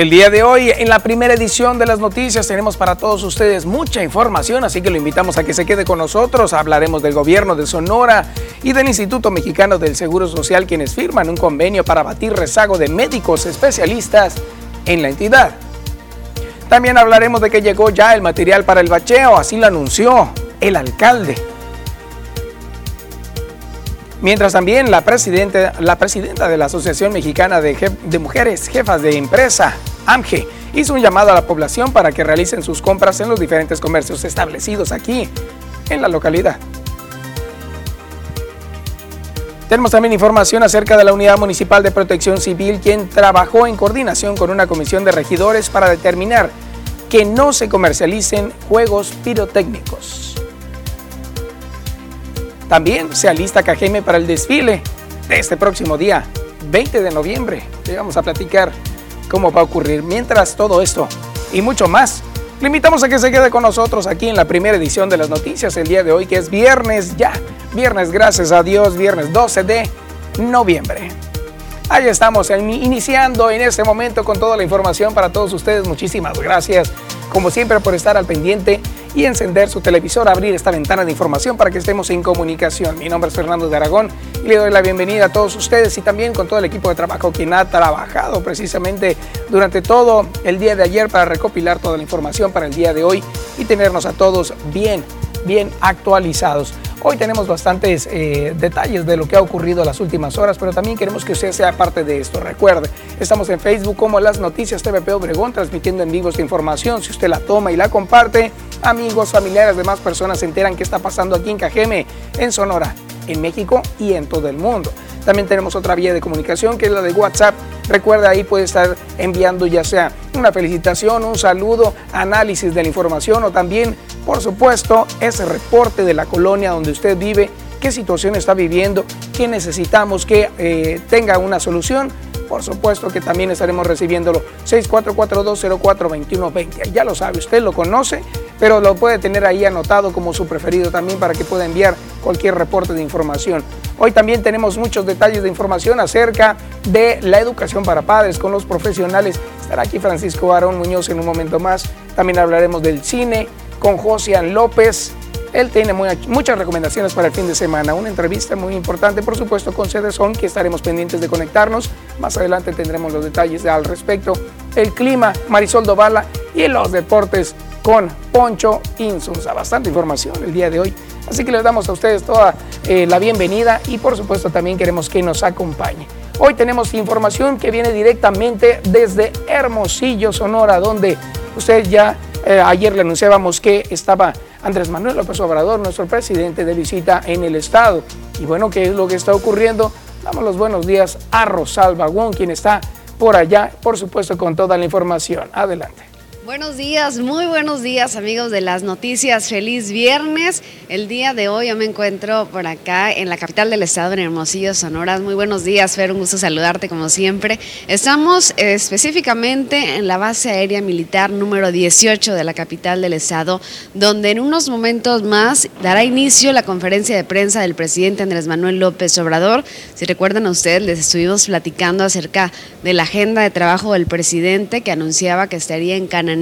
El día de hoy, en la primera edición de las noticias, tenemos para todos ustedes mucha información, así que lo invitamos a que se quede con nosotros. Hablaremos del gobierno de Sonora y del Instituto Mexicano del Seguro Social, quienes firman un convenio para batir rezago de médicos especialistas en la entidad. También hablaremos de que llegó ya el material para el bacheo, así lo anunció el alcalde. Mientras también la presidenta, de la Asociación Mexicana de, de, Mujeres Jefas de Empresa, AMGE, hizo un llamado a la población para que realicen sus compras en los diferentes comercios establecidos aquí en la localidad. Tenemos también información acerca de la Unidad Municipal de Protección Civil, quien trabajó en coordinación con una comisión de regidores para determinar que no se comercialicen juegos pirotécnicos. También se alista Cajeme para el desfile de este próximo día, 20 de noviembre. Le vamos a platicar cómo va a ocurrir. Mientras todo esto y mucho más, le invitamos a que se quede con nosotros aquí en la primera edición de las noticias el día de hoy, que es viernes ya. Viernes, gracias a Dios, viernes 12 de noviembre. Ahí estamos iniciando en este momento con toda la información para todos ustedes. Muchísimas gracias, como siempre, por estar al pendiente y encender su televisor, abrir esta ventana de información para que estemos en comunicación. Mi nombre es Fernando de Aragón y le doy la bienvenida a todos ustedes y también con todo el equipo de trabajo quien ha trabajado precisamente durante todo el día de ayer para recopilar toda la información para el día de hoy y tenernos a todos bien, bien actualizados. Hoy tenemos bastantes eh, detalles de lo que ha ocurrido en las últimas horas, pero también queremos que usted sea parte de esto. Recuerde, estamos en Facebook como Las Noticias TVP Obregón, transmitiendo en vivo esta información. Si usted la toma y la comparte, amigos, familiares, demás personas se enteran qué está pasando aquí en Cajeme, en Sonora, en México y en todo el mundo. También tenemos otra vía de comunicación que es la de WhatsApp. Recuerda, ahí puede estar enviando ya sea una felicitación, un saludo, análisis de la información o también por supuesto, ese reporte de la colonia donde usted vive, qué situación está viviendo, qué necesitamos que eh, tenga una solución. Por supuesto que también estaremos recibiéndolo 6442042120. Ya lo sabe, usted lo conoce, pero lo puede tener ahí anotado como su preferido también para que pueda enviar cualquier reporte de información. Hoy también tenemos muchos detalles de información acerca de la educación para padres con los profesionales. Estará aquí Francisco Arón Muñoz en un momento más. También hablaremos del cine, con Josian López. Él tiene muchas recomendaciones para el fin de semana. Una entrevista muy importante, por supuesto, con Cedesón, que estaremos pendientes de conectarnos. Más adelante tendremos los detalles al respecto. El clima, Marisol Dovala y los deportes con Poncho Insunza. Bastante información el día de hoy. Así que les damos a ustedes toda eh, la bienvenida y por supuesto también queremos que nos acompañe. Hoy tenemos información que viene directamente desde Hermosillo, Sonora, donde usted ya eh, ayer le anunciábamos que estaba Andrés Manuel López Obrador, nuestro presidente, de visita en el estado. Y bueno, ¿qué es lo que está ocurriendo? Damos los buenos días a Rosalba Wong, quien está por allá, por supuesto, con toda la información. Adelante. Buenos días, muy buenos días amigos de las noticias. Feliz viernes. El día de hoy yo me encuentro por acá en la capital del estado, en Hermosillo, Sonora. Muy buenos días, Fer, un gusto saludarte como siempre. Estamos eh, específicamente en la base aérea militar número 18 de la capital del estado, donde en unos momentos más dará inicio la conferencia de prensa del presidente Andrés Manuel López Obrador. Si recuerdan a ustedes, les estuvimos platicando acerca de la agenda de trabajo del presidente que anunciaba que estaría en Canadá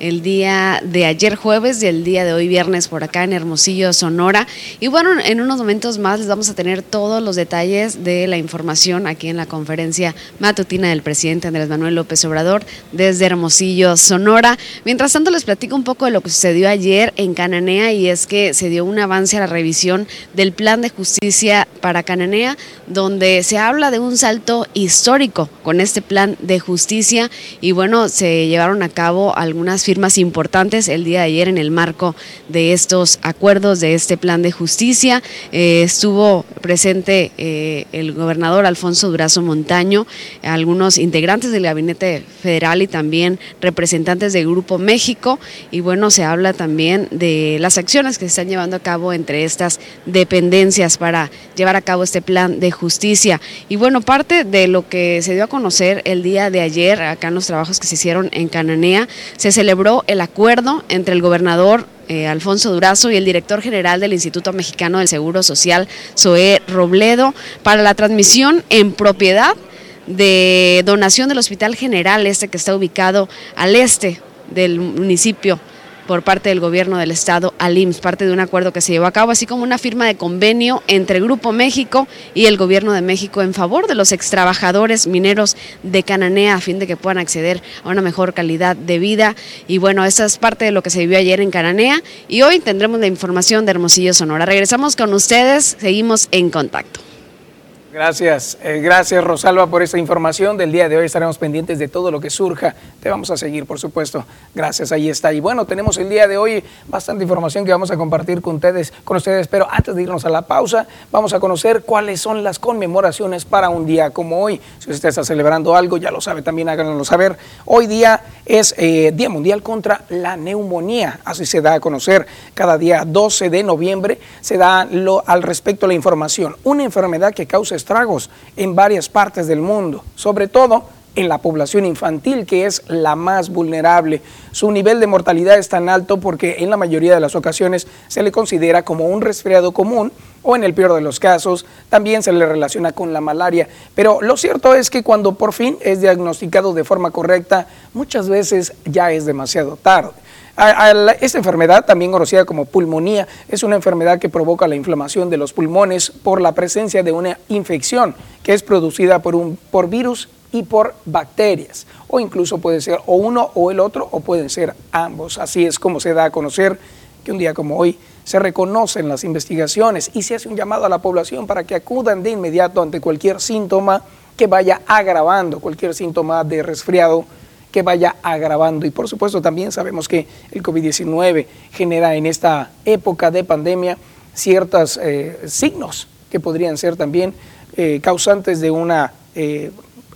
el día de ayer jueves y el día de hoy viernes por acá en Hermosillo, Sonora. Y bueno, en unos momentos más les vamos a tener todos los detalles de la información aquí en la conferencia matutina del presidente Andrés Manuel López Obrador desde Hermosillo, Sonora. Mientras tanto les platico un poco de lo que sucedió ayer en Cananea y es que se dio un avance a la revisión del plan de justicia para Cananea, donde se habla de un salto histórico con este plan de justicia y bueno, se llevaron a cabo algunas firmas importantes el día de ayer en el marco de estos acuerdos, de este plan de justicia. Eh, estuvo presente eh, el gobernador Alfonso Durazo Montaño, algunos integrantes del gabinete federal y también representantes del Grupo México. Y bueno, se habla también de las acciones que se están llevando a cabo entre estas dependencias para llevar a cabo este plan de justicia. Y bueno, parte de lo que se dio a conocer el día de ayer, acá en los trabajos que se hicieron en Cananea, se celebró el acuerdo entre el gobernador eh, Alfonso Durazo y el director general del Instituto Mexicano del Seguro Social, Zoé Robledo, para la transmisión en propiedad de donación del Hospital General, este que está ubicado al este del municipio por parte del gobierno del estado al IMSS, parte de un acuerdo que se llevó a cabo, así como una firma de convenio entre Grupo México y el gobierno de México en favor de los extrabajadores mineros de Cananea a fin de que puedan acceder a una mejor calidad de vida. Y bueno, esa es parte de lo que se vivió ayer en Cananea y hoy tendremos la información de Hermosillo Sonora. Regresamos con ustedes, seguimos en contacto. Gracias, eh, gracias Rosalba por esta información del día de hoy. Estaremos pendientes de todo lo que surja. Te vamos a seguir, por supuesto. Gracias, ahí está. Y bueno, tenemos el día de hoy bastante información que vamos a compartir con ustedes, con ustedes. Pero antes de irnos a la pausa, vamos a conocer cuáles son las conmemoraciones para un día como hoy. Si usted está celebrando algo, ya lo sabe, también háganlo saber. Hoy día es eh, Día Mundial contra la Neumonía. Así se da a conocer. Cada día 12 de noviembre se da lo, al respecto la información. Una enfermedad que causa en varias partes del mundo, sobre todo en la población infantil, que es la más vulnerable. Su nivel de mortalidad es tan alto porque en la mayoría de las ocasiones se le considera como un resfriado común o en el peor de los casos también se le relaciona con la malaria. Pero lo cierto es que cuando por fin es diagnosticado de forma correcta, muchas veces ya es demasiado tarde. Esta enfermedad, también conocida como pulmonía, es una enfermedad que provoca la inflamación de los pulmones por la presencia de una infección que es producida por, un, por virus y por bacterias, o incluso puede ser o uno o el otro, o pueden ser ambos. Así es como se da a conocer que un día como hoy se reconocen las investigaciones y se hace un llamado a la población para que acudan de inmediato ante cualquier síntoma que vaya agravando, cualquier síntoma de resfriado que vaya agravando. Y por supuesto también sabemos que el COVID-19 genera en esta época de pandemia ciertos eh, signos que podrían ser también eh, causantes de una, eh,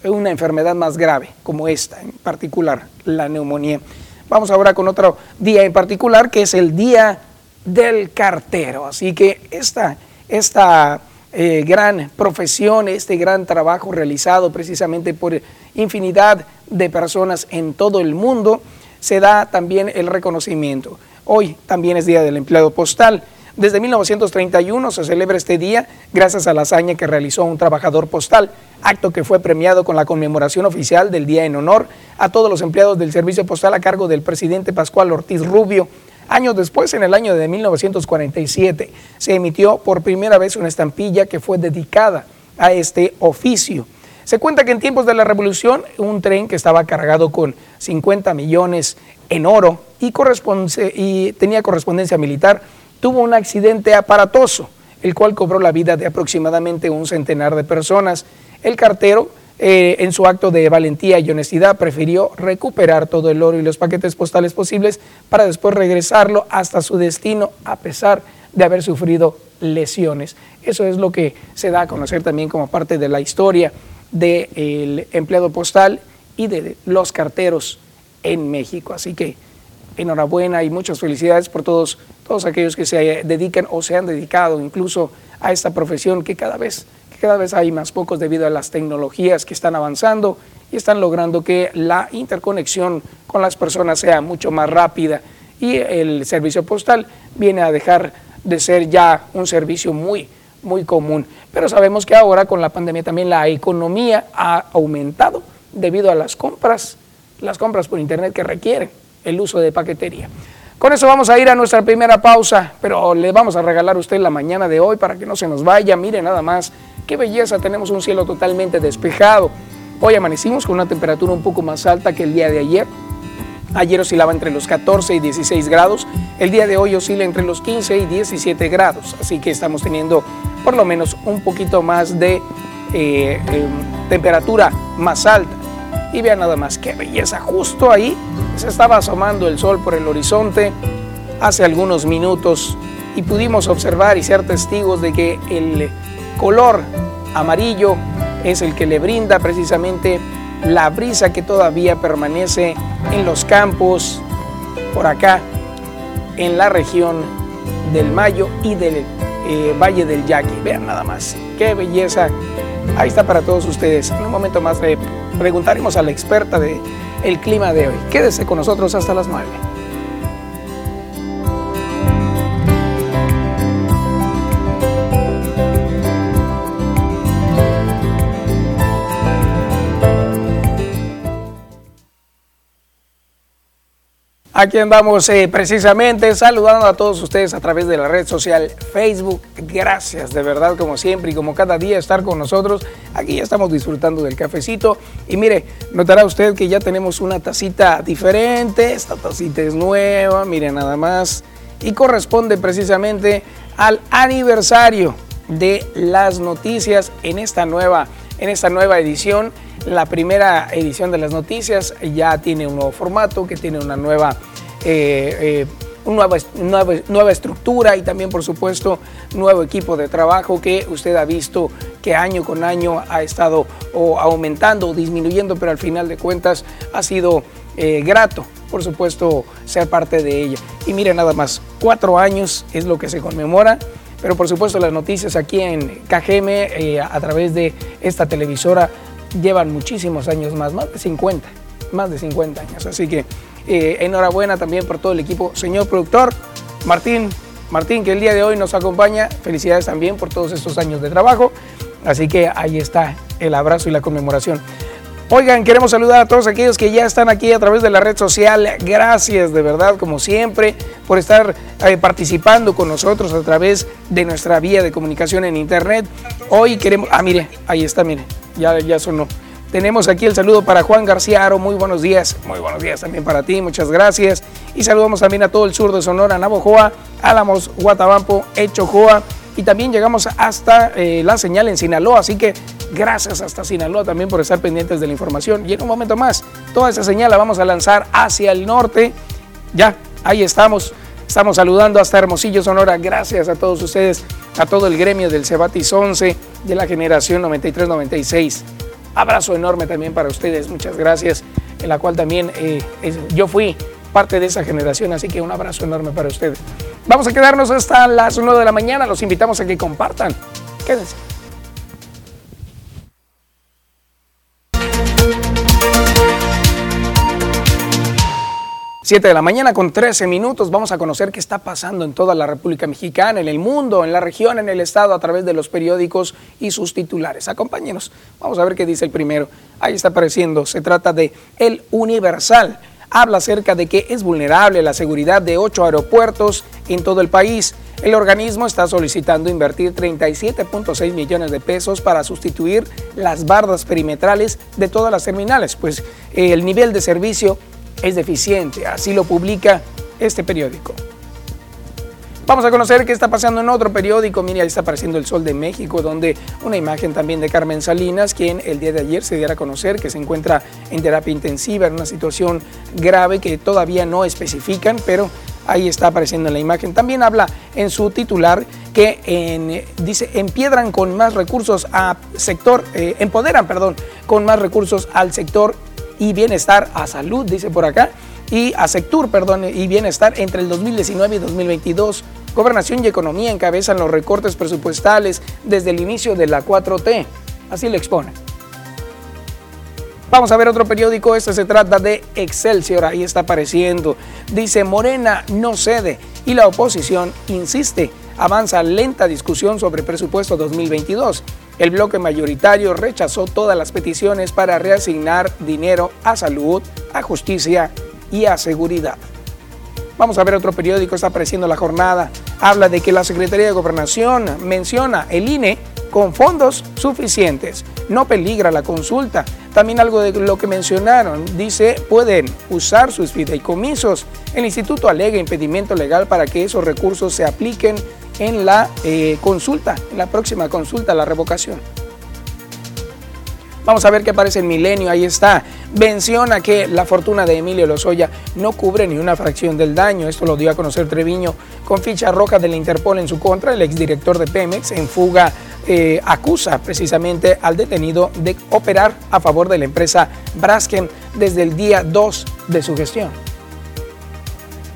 una enfermedad más grave, como esta, en particular la neumonía. Vamos ahora con otro día en particular, que es el Día del Cartero. Así que esta, esta gran profesión, este gran trabajo realizado precisamente por infinidad de personas en todo el mundo, se da también el reconocimiento. Hoy también es Día del Empleado Postal. Desde 1931 se celebra este día gracias a la hazaña que realizó un trabajador postal, acto que fue premiado con la conmemoración oficial del día en honor a todos los empleados del servicio postal a cargo del presidente Pascual Ortiz Rubio. Años después, en el año de 1947, se emitió por primera vez una estampilla que fue dedicada a este oficio. Se cuenta que en tiempos de la revolución, un tren que estaba cargado con 50 millones en oro y, tenía correspondencia militar, tuvo un accidente aparatoso, el cual cobró la vida de aproximadamente un centenar de personas. El cartero, eh, en su acto de valentía y honestidad, prefirió recuperar todo el oro y los paquetes postales posibles para después regresarlo hasta su destino, a pesar de haber sufrido lesiones. Eso es lo que se da a conocer también como parte de la historia del empleado postal y de los carteros en México. Así que enhorabuena y muchas felicidades por todos, todos aquellos que se dedican o se han dedicado incluso a esta profesión que cada vez, que cada vez hay más pocos debido a las tecnologías que están avanzando y están logrando que la interconexión con las personas sea mucho más rápida y el servicio postal viene a dejar de ser ya un servicio muy, muy común. Pero sabemos que ahora con la pandemia también la economía ha aumentado debido a las compras, las compras por internet que requieren el uso de paquetería. Con eso vamos a ir a nuestra primera pausa, pero le vamos a regalar a usted la mañana de hoy para que no se nos vaya. Mire nada más, qué belleza, tenemos un cielo totalmente despejado. Hoy amanecimos con una temperatura un poco más alta que el día de ayer. Ayer oscilaba entre los 14 y 16 grados, el día de hoy oscila entre los 15 y 17 grados, así que estamos teniendo por lo menos un poquito más de eh, em, temperatura más alta. Y vean nada más qué belleza, justo ahí se estaba asomando el sol por el horizonte hace algunos minutos y pudimos observar y ser testigos de que el color amarillo es el que le brinda precisamente la brisa que todavía permanece en los campos por acá en la región del Mayo y del eh, Valle del Yaqui. Vean nada más, qué belleza. Ahí está para todos ustedes. En un momento más le preguntaremos a la experta del el clima de hoy. Quédese con nosotros hasta las 9. Aquí andamos eh, precisamente saludando a todos ustedes a través de la red social Facebook. Gracias de verdad como siempre y como cada día estar con nosotros. Aquí ya estamos disfrutando del cafecito. Y mire, notará usted que ya tenemos una tacita diferente. Esta tacita es nueva, mire nada más. Y corresponde precisamente al aniversario de las noticias en esta nueva, en esta nueva edición la primera edición de las noticias ya tiene un nuevo formato, que tiene una nueva, eh, eh, nueva, nueva, estructura y también, por supuesto, nuevo equipo de trabajo que usted ha visto que año con año ha estado aumentando o disminuyendo, pero al final de cuentas ha sido eh, grato, por supuesto, ser parte de ella. Y mire nada más, cuatro años es lo que se conmemora. Pero por supuesto las noticias aquí en KGM a través de esta televisora llevan muchísimos años más, más de 50, más de 50 años. Así que eh, enhorabuena también por todo el equipo. Señor productor, Martín, Martín, que el día de hoy nos acompaña, felicidades también por todos estos años de trabajo. Así que ahí está el abrazo y la conmemoración. Oigan, queremos saludar a todos aquellos que ya están aquí a través de la red social. Gracias de verdad, como siempre, por estar eh, participando con nosotros a través de nuestra vía de comunicación en Internet. Hoy queremos... Ah, mire, ahí está, mire ya, ya sonó. Tenemos aquí el saludo para Juan García Aro, muy buenos días, muy buenos días también para ti, muchas gracias. Y saludamos también a todo el sur de Sonora, Navojoa, Álamos, Guatabampo, Echojoa y también llegamos hasta eh, la señal en Sinaloa, así que gracias hasta Sinaloa también por estar pendientes de la información. Y en un momento más, toda esa señal la vamos a lanzar hacia el norte. Ya, ahí estamos. Estamos saludando hasta Hermosillo, Sonora. Gracias a todos ustedes, a todo el gremio del Cebatis 11, de la generación 93-96. Abrazo enorme también para ustedes, muchas gracias, en la cual también eh, yo fui parte de esa generación, así que un abrazo enorme para ustedes. Vamos a quedarnos hasta las 1 de la mañana, los invitamos a que compartan. Quédense. 7 de la mañana con 13 minutos vamos a conocer qué está pasando en toda la República Mexicana, en el mundo, en la región, en el estado, a través de los periódicos y sus titulares. Acompáñenos, vamos a ver qué dice el primero. Ahí está apareciendo, se trata de El Universal. Habla acerca de que es vulnerable la seguridad de ocho aeropuertos en todo el país. El organismo está solicitando invertir 37.6 millones de pesos para sustituir las bardas perimetrales de todas las terminales, pues el nivel de servicio es deficiente, así lo publica este periódico. Vamos a conocer qué está pasando en otro periódico. Mira, ahí está apareciendo el Sol de México, donde una imagen también de Carmen Salinas, quien el día de ayer se diera a conocer que se encuentra en terapia intensiva, en una situación grave que todavía no especifican, pero ahí está apareciendo en la imagen. También habla en su titular que en, dice empiedran con más recursos a sector, eh, empoderan, perdón, con más recursos al sector y bienestar a salud, dice por acá, y a sector, perdón, y bienestar entre el 2019 y 2022. Gobernación y economía encabezan los recortes presupuestales desde el inicio de la 4T. Así lo expone. Vamos a ver otro periódico, este se trata de Excelsior, ahí está apareciendo. Dice, Morena no cede y la oposición insiste. Avanza lenta discusión sobre presupuesto 2022. El bloque mayoritario rechazó todas las peticiones para reasignar dinero a salud, a justicia y a seguridad. Vamos a ver otro periódico, está apareciendo la jornada. Habla de que la Secretaría de Gobernación menciona el INE con fondos suficientes. No peligra la consulta. También algo de lo que mencionaron. Dice, pueden usar sus fideicomisos. El instituto alega impedimento legal para que esos recursos se apliquen en la eh, consulta, en la próxima consulta, la revocación. Vamos a ver qué aparece en Milenio, ahí está. Menciona que la fortuna de Emilio Lozoya no cubre ni una fracción del daño. Esto lo dio a conocer Treviño con ficha roja de la Interpol en su contra. El exdirector de Pemex en fuga eh, acusa precisamente al detenido de operar a favor de la empresa Braskem desde el día 2 de su gestión.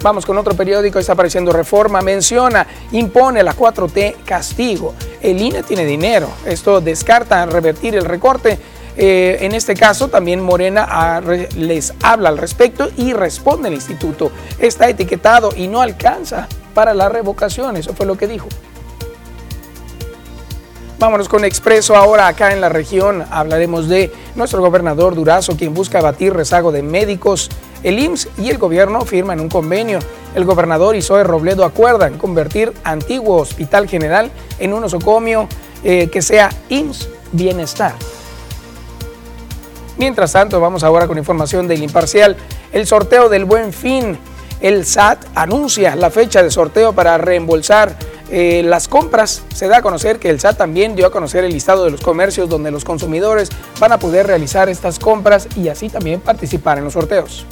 Vamos con otro periódico, está apareciendo Reforma, menciona, impone la 4T castigo. El INE tiene dinero, esto descarta revertir el recorte. Eh, en este caso también Morena les habla al respecto y responde el instituto. Está etiquetado y no alcanza para la revocación, eso fue lo que dijo. Vámonos con Expreso ahora acá en la región. Hablaremos de nuestro gobernador Durazo, quien busca abatir rezago de médicos. El IMSS y el gobierno firman un convenio. El gobernador y Zoe Robledo acuerdan convertir antiguo Hospital General en un osocomio eh, que sea IMSS Bienestar. Mientras tanto, vamos ahora con información del imparcial. El sorteo del buen fin. El SAT anuncia la fecha de sorteo para reembolsar eh, las compras. Se da a conocer que el SAT también dio a conocer el listado de los comercios donde los consumidores van a poder realizar estas compras y así también participar en los sorteos.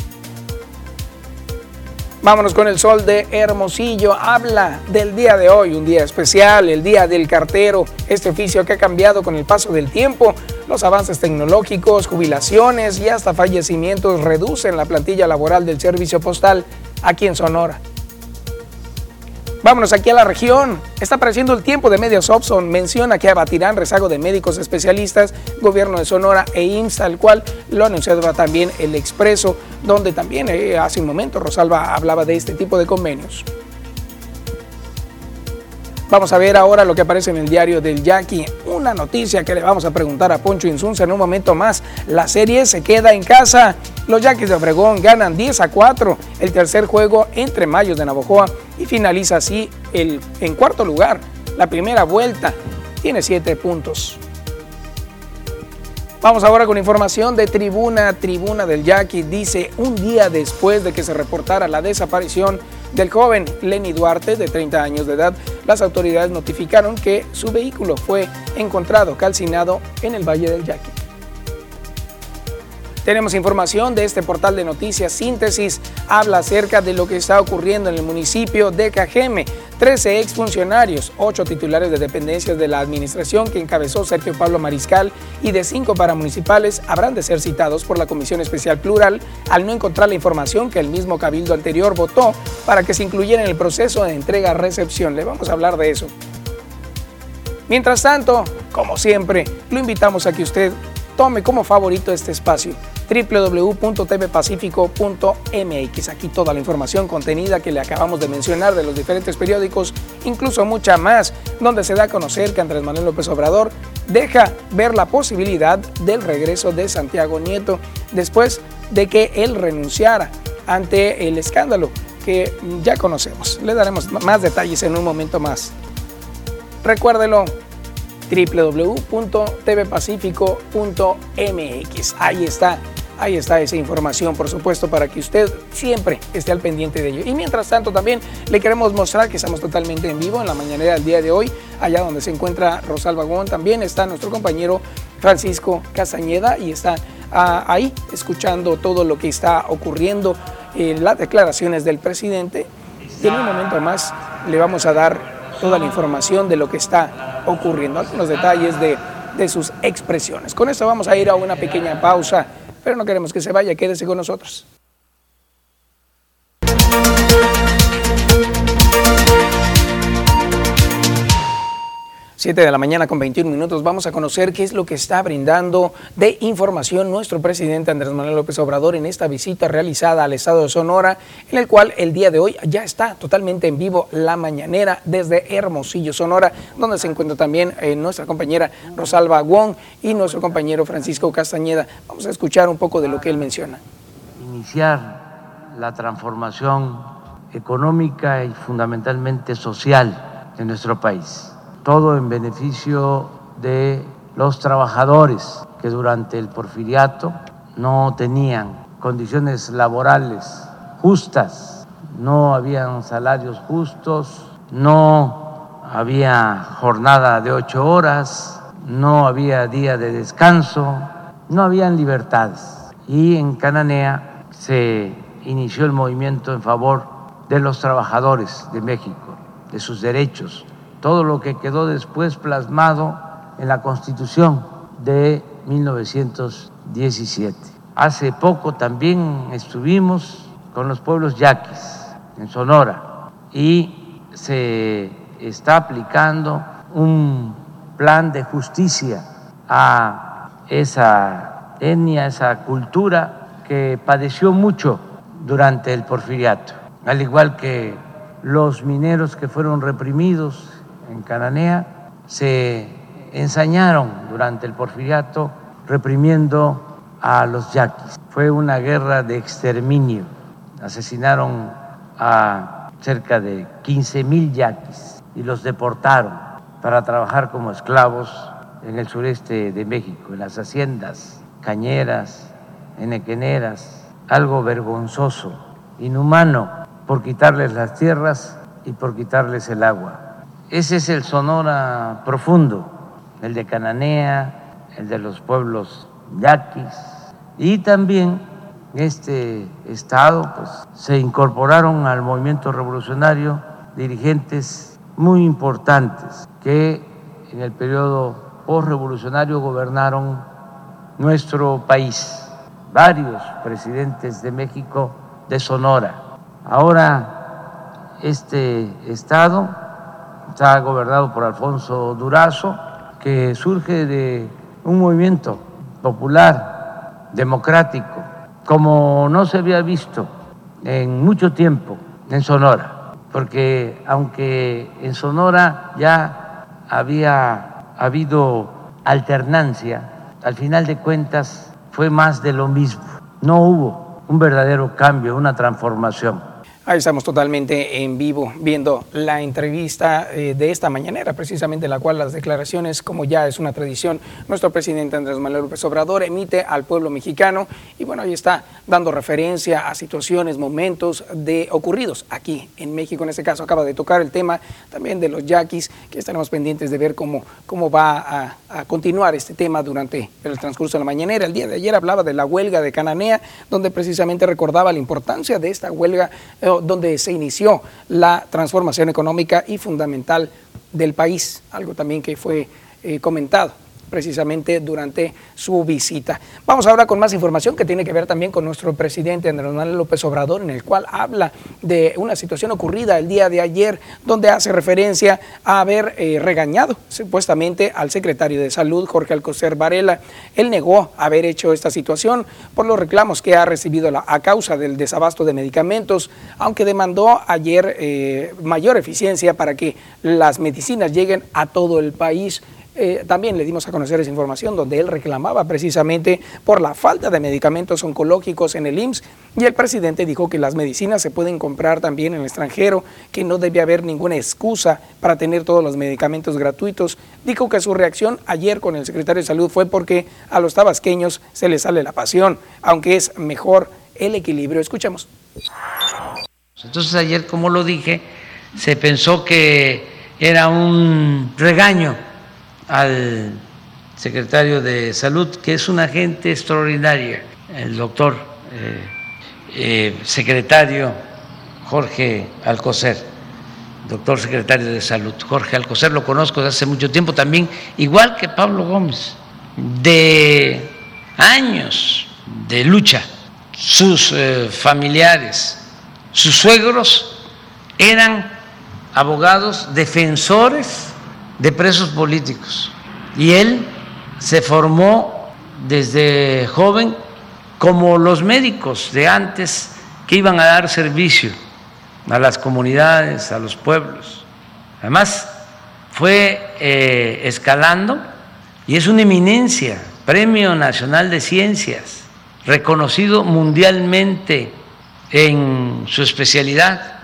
Vámonos con el sol de Hermosillo. Habla del día de hoy, un día especial, el día del cartero, este oficio que ha cambiado con el paso del tiempo. Los avances tecnológicos, jubilaciones y hasta fallecimientos reducen la plantilla laboral del servicio postal aquí en Sonora. Vámonos aquí a la región. Está apareciendo el tiempo de medios Opson. Menciona que abatirán rezago de médicos especialistas, gobierno de Sonora e IMSS, al cual lo anunciaba también el Expreso, donde también eh, hace un momento Rosalba hablaba de este tipo de convenios. Vamos a ver ahora lo que aparece en el diario del Jackie. Una noticia que le vamos a preguntar a Poncho Insunza en un momento más. La serie se queda en casa. Los Yaquis de Obregón ganan 10 a 4 el tercer juego entre Mayos de Navojoa y finaliza así el, en cuarto lugar. La primera vuelta tiene 7 puntos. Vamos ahora con información de Tribuna. Tribuna del Yaqui dice un día después de que se reportara la desaparición del joven Lenny Duarte, de 30 años de edad, las autoridades notificaron que su vehículo fue encontrado calcinado en el Valle del Yaqui. Tenemos información de este portal de noticias Síntesis. Habla acerca de lo que está ocurriendo en el municipio de Cajeme. 13 exfuncionarios, 8 titulares de dependencias de la administración que encabezó Sergio Pablo Mariscal y de 5 paramunicipales habrán de ser citados por la Comisión Especial Plural al no encontrar la información que el mismo cabildo anterior votó para que se incluyera en el proceso de entrega-recepción. Le vamos a hablar de eso. Mientras tanto, como siempre, lo invitamos a que usted tome como favorito este espacio www.tvpacifico.mx. Aquí toda la información contenida que le acabamos de mencionar de los diferentes periódicos, incluso mucha más, donde se da a conocer que Andrés Manuel López Obrador deja ver la posibilidad del regreso de Santiago Nieto después de que él renunciara ante el escándalo que ya conocemos. Le daremos más detalles en un momento más. Recuérdelo, www.tvpacifico.mx. Ahí está Ahí está esa información, por supuesto, para que usted siempre esté al pendiente de ello. Y mientras tanto, también le queremos mostrar que estamos totalmente en vivo en la mañanera del día de hoy, allá donde se encuentra Rosalba Gómez. También está nuestro compañero Francisco Casañeda y está ah, ahí escuchando todo lo que está ocurriendo, en las declaraciones del presidente. Y en un momento más le vamos a dar toda la información de lo que está ocurriendo, algunos detalles de, de sus expresiones. Con esto vamos a ir a una pequeña pausa pero no queremos que se vaya, quédese con nosotros. 7 de la mañana con 21 minutos vamos a conocer qué es lo que está brindando de información nuestro presidente Andrés Manuel López Obrador en esta visita realizada al estado de Sonora, en el cual el día de hoy ya está totalmente en vivo la mañanera desde Hermosillo, Sonora, donde se encuentra también eh, nuestra compañera Rosalba Wong y nuestro compañero Francisco Castañeda. Vamos a escuchar un poco de lo que él menciona. Iniciar la transformación económica y fundamentalmente social de nuestro país todo en beneficio de los trabajadores que durante el porfiriato no tenían condiciones laborales justas, no habían salarios justos, no había jornada de ocho horas, no había día de descanso, no habían libertades. Y en Cananea se inició el movimiento en favor de los trabajadores de México, de sus derechos, todo lo que quedó después plasmado en la Constitución de 1917. Hace poco también estuvimos con los pueblos yaquis en Sonora y se está aplicando un plan de justicia a esa etnia, esa cultura que padeció mucho durante el porfiriato, al igual que los mineros que fueron reprimidos en Cananea se ensañaron durante el porfiriato reprimiendo a los yaquis. Fue una guerra de exterminio. Asesinaron a cerca de 15 mil yaquis y los deportaron para trabajar como esclavos en el sureste de México, en las haciendas cañeras, enequeneras, algo vergonzoso, inhumano, por quitarles las tierras y por quitarles el agua. Ese es el Sonora profundo, el de Cananea, el de los pueblos yaquis y también este estado pues se incorporaron al movimiento revolucionario dirigentes muy importantes que en el periodo postrevolucionario gobernaron nuestro país, varios presidentes de México de Sonora. Ahora este estado está gobernado por Alfonso Durazo, que surge de un movimiento popular, democrático, como no se había visto en mucho tiempo en Sonora, porque aunque en Sonora ya había habido alternancia, al final de cuentas fue más de lo mismo. No hubo un verdadero cambio, una transformación. Ahí estamos totalmente en vivo viendo la entrevista eh, de esta mañanera, precisamente la cual las declaraciones, como ya es una tradición, nuestro presidente Andrés Manuel López Obrador emite al pueblo mexicano y bueno, ahí está dando referencia a situaciones, momentos de ocurridos aquí en México. En este caso acaba de tocar el tema también de los yaquis, que estaremos pendientes de ver cómo, cómo va a, continuar este tema durante el transcurso de la mañanera. El día de ayer hablaba de la huelga de Cananea, donde precisamente recordaba la importancia de esta huelga. Eh, donde se inició la transformación económica y fundamental del país, algo también que fue eh, comentado precisamente durante su visita. Vamos ahora con más información que tiene que ver también con nuestro presidente Andrés Manuel López Obrador, en el cual habla de una situación ocurrida el día de ayer, donde hace referencia a haber eh, regañado supuestamente al secretario de Salud, Jorge Alcocer Varela. Él negó haber hecho esta situación por los reclamos que ha recibido a causa del desabasto de medicamentos, aunque demandó ayer eh, mayor eficiencia para que las medicinas lleguen a todo el país. Eh, también le dimos a conocer esa información donde él reclamaba precisamente por la falta de medicamentos oncológicos en el IMSS y el presidente dijo que las medicinas se pueden comprar también en el extranjero, que no debe haber ninguna excusa para tener todos los medicamentos gratuitos. Dijo que su reacción ayer con el secretario de Salud fue porque a los tabasqueños se les sale la pasión, aunque es mejor el equilibrio. Escuchemos. Entonces ayer, como lo dije, se pensó que era un regaño al secretario de Salud, que es una gente extraordinaria, el doctor eh, eh, secretario Jorge Alcocer, doctor secretario de Salud. Jorge Alcocer lo conozco desde hace mucho tiempo también, igual que Pablo Gómez, de años de lucha. Sus eh, familiares, sus suegros eran abogados defensores de presos políticos. Y él se formó desde joven como los médicos de antes que iban a dar servicio a las comunidades, a los pueblos. Además, fue eh, escalando y es una eminencia, Premio Nacional de Ciencias, reconocido mundialmente en su especialidad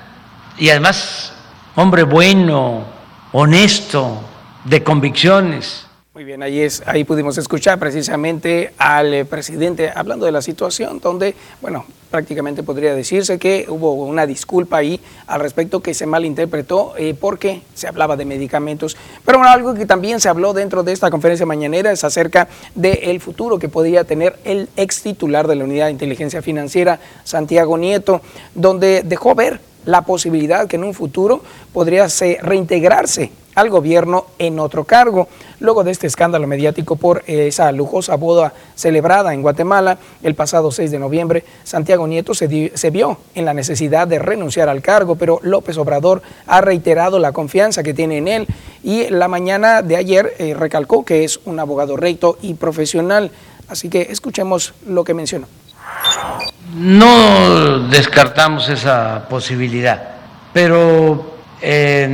y además hombre bueno, honesto, de convicciones. Muy bien, ahí, es, ahí pudimos escuchar precisamente al eh, presidente hablando de la situación donde, bueno, prácticamente podría decirse que hubo una disculpa ahí al respecto que se malinterpretó eh, porque se hablaba de medicamentos. Pero bueno, algo que también se habló dentro de esta conferencia mañanera es acerca del futuro que podría tener el ex titular de la Unidad de Inteligencia Financiera, Santiago Nieto, donde dejó ver la posibilidad que en un futuro podría reintegrarse al gobierno en otro cargo. Luego de este escándalo mediático por esa lujosa boda celebrada en Guatemala el pasado 6 de noviembre, Santiago Nieto se, se, vio en la necesidad de renunciar al cargo, pero López Obrador ha reiterado la confianza que tiene en él y la mañana de ayer eh, recalcó que es un abogado recto y profesional. Así que escuchemos lo que mencionó. No descartamos esa posibilidad, pero eh,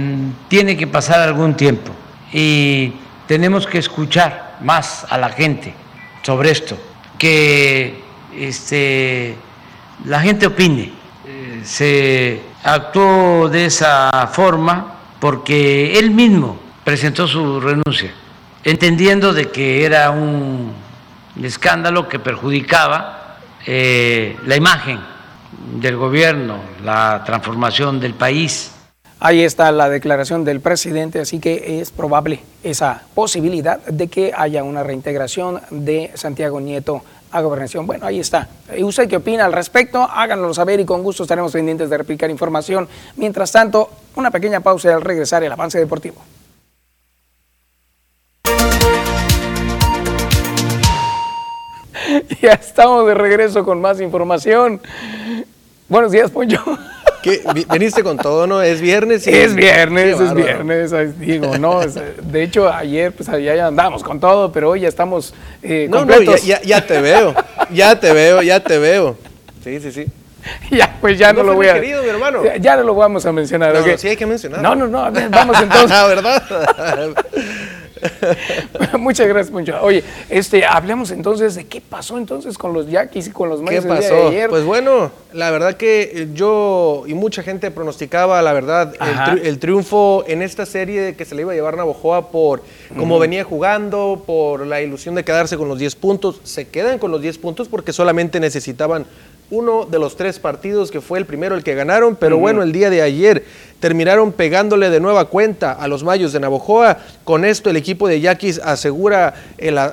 tiene que pasar algún tiempo y tenemos que escuchar más a la gente sobre esto, que este, la gente opine. Eh, se actuó de esa forma porque él mismo presentó su renuncia, entendiendo de que era un escándalo que perjudicaba eh, la imagen del gobierno, la transformación del país. Ahí está la declaración del presidente, así que es probable esa posibilidad de que haya una reintegración de Santiago Nieto a gobernación. Bueno, ahí está. ¿Y usted qué opina al respecto? Háganoslo saber y con gusto estaremos pendientes de replicar información. Mientras tanto, una pequeña pausa y al regresar el avance deportivo. Ya estamos de regreso con más información. Buenos días, Poncho. ¿Qué? Veniste con todo, ¿no? Es viernes. Y es viernes, es viernes, digo, ¿no? De hecho, ayer, pues ya andamos con todo, pero hoy ya estamos eh, no, No, ya, ya, te veo, ya te veo, ya te veo. Sí, sí, sí. Ya, pues ya no, lo voy a... Querido, mi hermano. Ya, no lo vamos a mencionar. No, sí hay que mencionar. No, no, no, vamos entonces. Ah, Muchas gracias, Poncho. Oye, este, hablemos entonces de qué pasó entonces con los Yaquis y con los Mayos ¿Qué pasó? Pues bueno, la verdad que yo y mucha gente pronosticaba, la verdad, el, triunfo en esta serie que se le iba a llevar Navojoa por cómo venía jugando, por la ilusión de quedarse con los 10 puntos. Se quedan con los 10 puntos porque solamente necesitaban uno de los tres partidos que fue el primero el que ganaron, pero bueno, el día de ayer terminaron pegándole de nueva cuenta a los Mayos de Navojoa. Con esto el equipo de Yaquis asegura,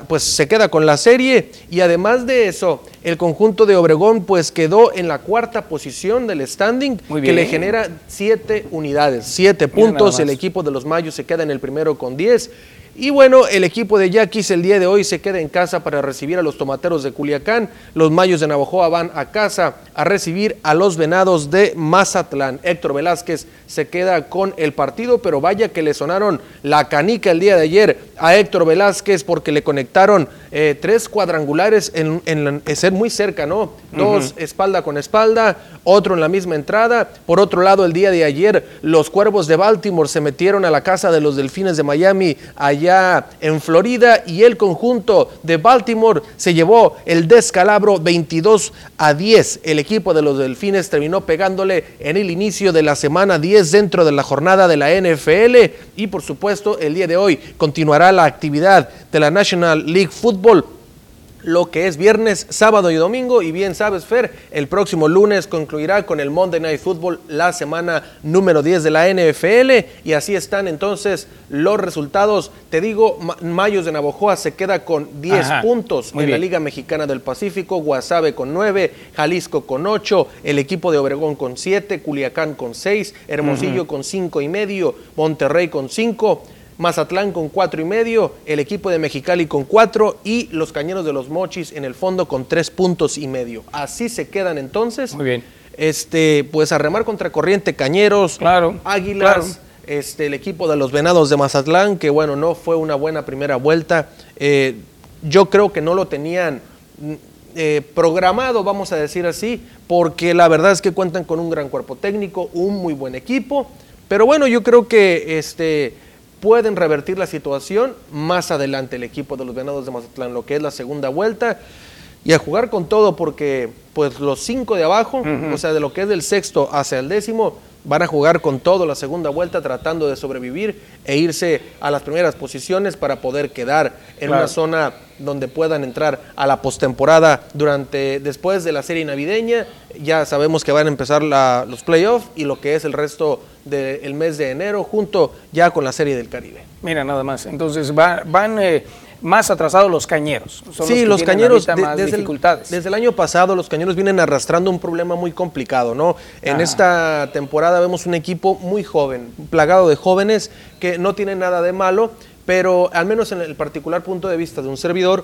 pues se queda con la serie y además de eso, el conjunto de Obregón pues quedó en la cuarta posición del standing que le genera siete unidades, siete puntos. El equipo de los Mayos se queda en el primero con diez. Y bueno, el equipo de Yaquis el día de hoy se queda en casa para recibir a los tomateros de Culiacán. Los mayos de Navajoa van a casa a recibir a los venados de Mazatlán. Héctor Velázquez se queda con el partido, pero vaya que le sonaron la canica el día de ayer a Héctor Velázquez porque le conectaron eh, tres cuadrangulares en, ser muy cerca, ¿no? Dos espalda con espalda, otro en la misma entrada. Por otro lado, el día de ayer, los cuervos de Baltimore se metieron a la casa de los delfines de Miami allá en Florida y el conjunto de Baltimore se llevó el descalabro 22 a 10. El equipo de los delfines terminó pegándole en el inicio de la semana 10 dentro de la jornada de la NFL y por supuesto el día de hoy continuará la actividad de la National League Football lo que es viernes, sábado y domingo. Y bien sabes, Fer, el próximo lunes concluirá con el Monday Night Football la semana número 10 de la NFL. Y así están entonces los resultados. Te digo, Mayos de Navojoa se queda con 10 puntos en la Liga Mexicana del Pacífico, Guasave con 9, Jalisco con 8, el equipo de Obregón con 7, Culiacán con 6, Hermosillo con 5 y medio, Monterrey con 5. Mazatlán con cuatro y medio, el equipo de Mexicali con cuatro y los Cañeros de los Mochis en el fondo con tres puntos y medio. Así se quedan entonces. Muy bien. Este, pues a remar contra corriente, Cañeros, claro, Águilas, este, el equipo de los Venados de Mazatlán, que bueno, no fue una buena primera vuelta. Eh, yo creo que no lo tenían mm, eh, programado, vamos a decir así, porque la verdad es que cuentan con un gran cuerpo técnico, un muy buen equipo. Pero bueno, yo creo que este, pueden revertir la situación más adelante el equipo de los Venados de Mazatlán, lo que es la segunda vuelta y a jugar con todo porque pues los cinco de abajo, o sea, de lo que es del sexto hacia el décimo, van a jugar con todo la segunda vuelta tratando de sobrevivir e irse a las primeras posiciones para poder quedar en una zona donde puedan entrar a la postemporada durante después de la serie navideña. Ya sabemos que van a empezar los playoffs y lo que es el resto del mes de enero junto ya con la serie del Caribe. Mira, nada más. Entonces van eh, más atrasados los cañeros. sí, los, cañeros desde, dificultades. El, desde el año pasado los cañeros vienen arrastrando un problema muy complicado, ¿no? En esta temporada vemos un equipo muy joven, plagado de jóvenes que no tienen nada de malo, pero al menos en el particular punto de vista de un servidor,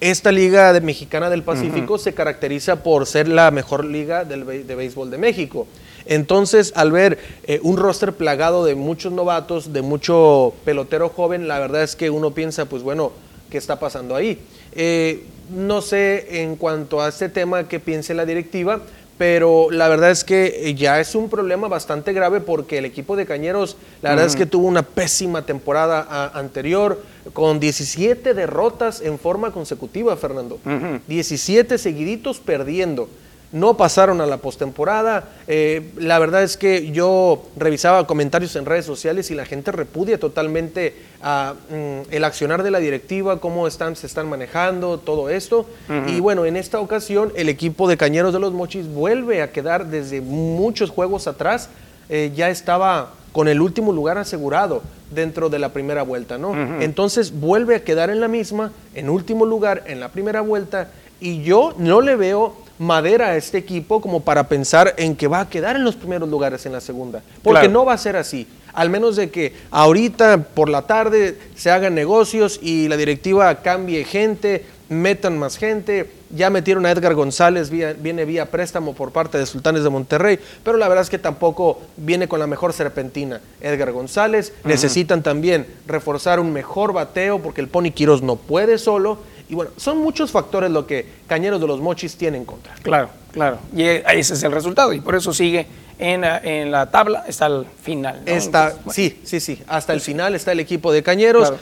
esta liga mexicana del Pacífico se caracteriza por ser la mejor liga de béisbol de México. Entonces, al ver eh, un roster plagado de muchos novatos, de mucho pelotero joven, la verdad es que uno piensa, pues bueno, ¿qué está pasando ahí? Eh, no sé en cuanto a este tema que piense la directiva, pero la verdad es que ya es un problema bastante grave porque el equipo de Cañeros, la verdad es que tuvo una pésima temporada anterior con 17 derrotas en forma consecutiva, Fernando. 17 seguiditos perdiendo no pasaron a la postemporada. Eh, la verdad es que yo revisaba comentarios en redes sociales y la gente repudia totalmente ah, mm, el accionar de la directiva, cómo están, se están manejando, todo esto. Y bueno, en esta ocasión el equipo de Cañeros de los Mochis vuelve a quedar desde muchos juegos atrás. Eh, ya estaba con el último lugar asegurado dentro de la primera vuelta, ¿no? Entonces vuelve a quedar en la misma, en último lugar en la primera vuelta, y yo no le veo madera a este equipo como para pensar en que va a quedar en los primeros lugares en la segunda. Porque no va a ser así. Al menos de que ahorita por la tarde se hagan negocios y la directiva cambie gente, metan más gente. Ya metieron a Edgar González, viene vía préstamo por parte de Sultanes de Monterrey, pero la verdad es que tampoco viene con la mejor serpentina. Edgar González, necesitan también reforzar un mejor bateo porque el Pony Quiroz no puede solo y bueno, son muchos factores lo que Cañeros de los Mochis tienen en contra. Claro, claro. Y ese es el resultado. Y por eso sigue en, en la tabla hasta el final. Está, sí, sí, sí. Hasta el final está el equipo de Cañeros.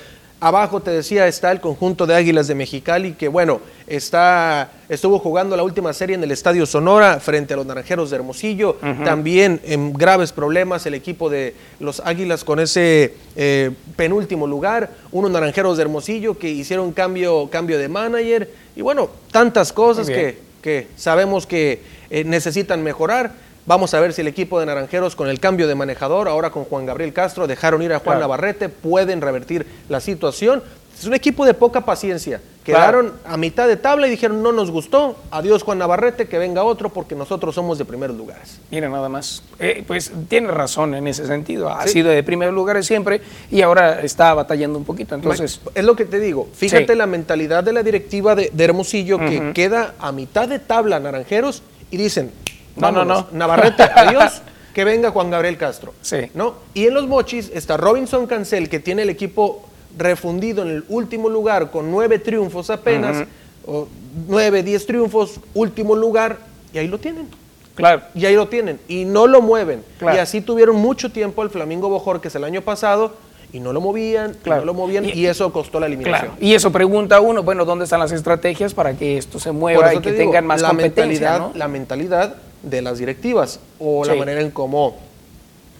Abajo te decía está el conjunto de Águilas de Mexicali que bueno, está estuvo jugando la última serie en el Estadio Sonora frente a los Naranjeros de Hermosillo, también en graves problemas el equipo de los Águilas con ese eh, penúltimo lugar, unos Naranjeros de Hermosillo que hicieron cambio cambio de manager y bueno, tantas cosas que, que, sabemos que eh, necesitan mejorar. Vamos a ver si el equipo de Naranjeros con el cambio de manejador, ahora con Juan Gabriel Castro, dejaron ir a Juan Navarrete, pueden revertir la situación. Es un equipo de poca paciencia. Quedaron a mitad de tabla y dijeron, no nos gustó, adiós Juan Navarrete, que venga otro porque nosotros somos de primeros lugares. Mira, nada más. Eh, pues tiene razón en ese sentido. Ha sido de primeros lugares siempre y ahora está batallando un poquito. Entonces, es lo que te digo. Fíjate la mentalidad de la directiva de, Hermosillo que queda a mitad de tabla Naranjeros y dicen, no, no, no. Navarrete, adiós. que venga Juan Gabriel Castro. Sí. ¿no? Y en los mochis está Robinson Cancel, que tiene el equipo refundido en el último lugar con nueve triunfos apenas, o nueve, diez triunfos, último lugar, y ahí lo tienen. Claro. Y ahí lo tienen. Y no lo mueven. Y así tuvieron mucho tiempo el Flamingo Bojor, que es el año pasado, y no lo movían, claro. no lo movían, y, eso costó la eliminación. Y eso pregunta uno, bueno, ¿dónde están las estrategias para que esto se mueva y que tengan más la competencia? Mentalidad, La mentalidad de las directivas o la manera en cómo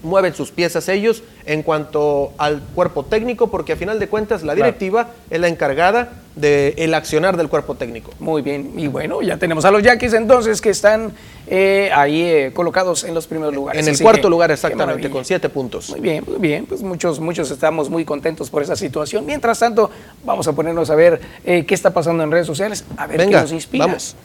mueven sus piezas ellos en cuanto al cuerpo técnico, porque a final de cuentas la directiva es la encargada del el accionar del cuerpo técnico. Muy bien, y bueno, ya tenemos a los Yaquis entonces que están eh, ahí eh, colocados en los primeros lugares. En el cuarto lugar exactamente, con siete puntos. Muy bien, muy bien, pues muchos, muchos estamos muy contentos por esa situación. Mientras tanto, vamos a ponernos a ver eh, qué está pasando en redes sociales, a ver qué nos inspira. Vamos.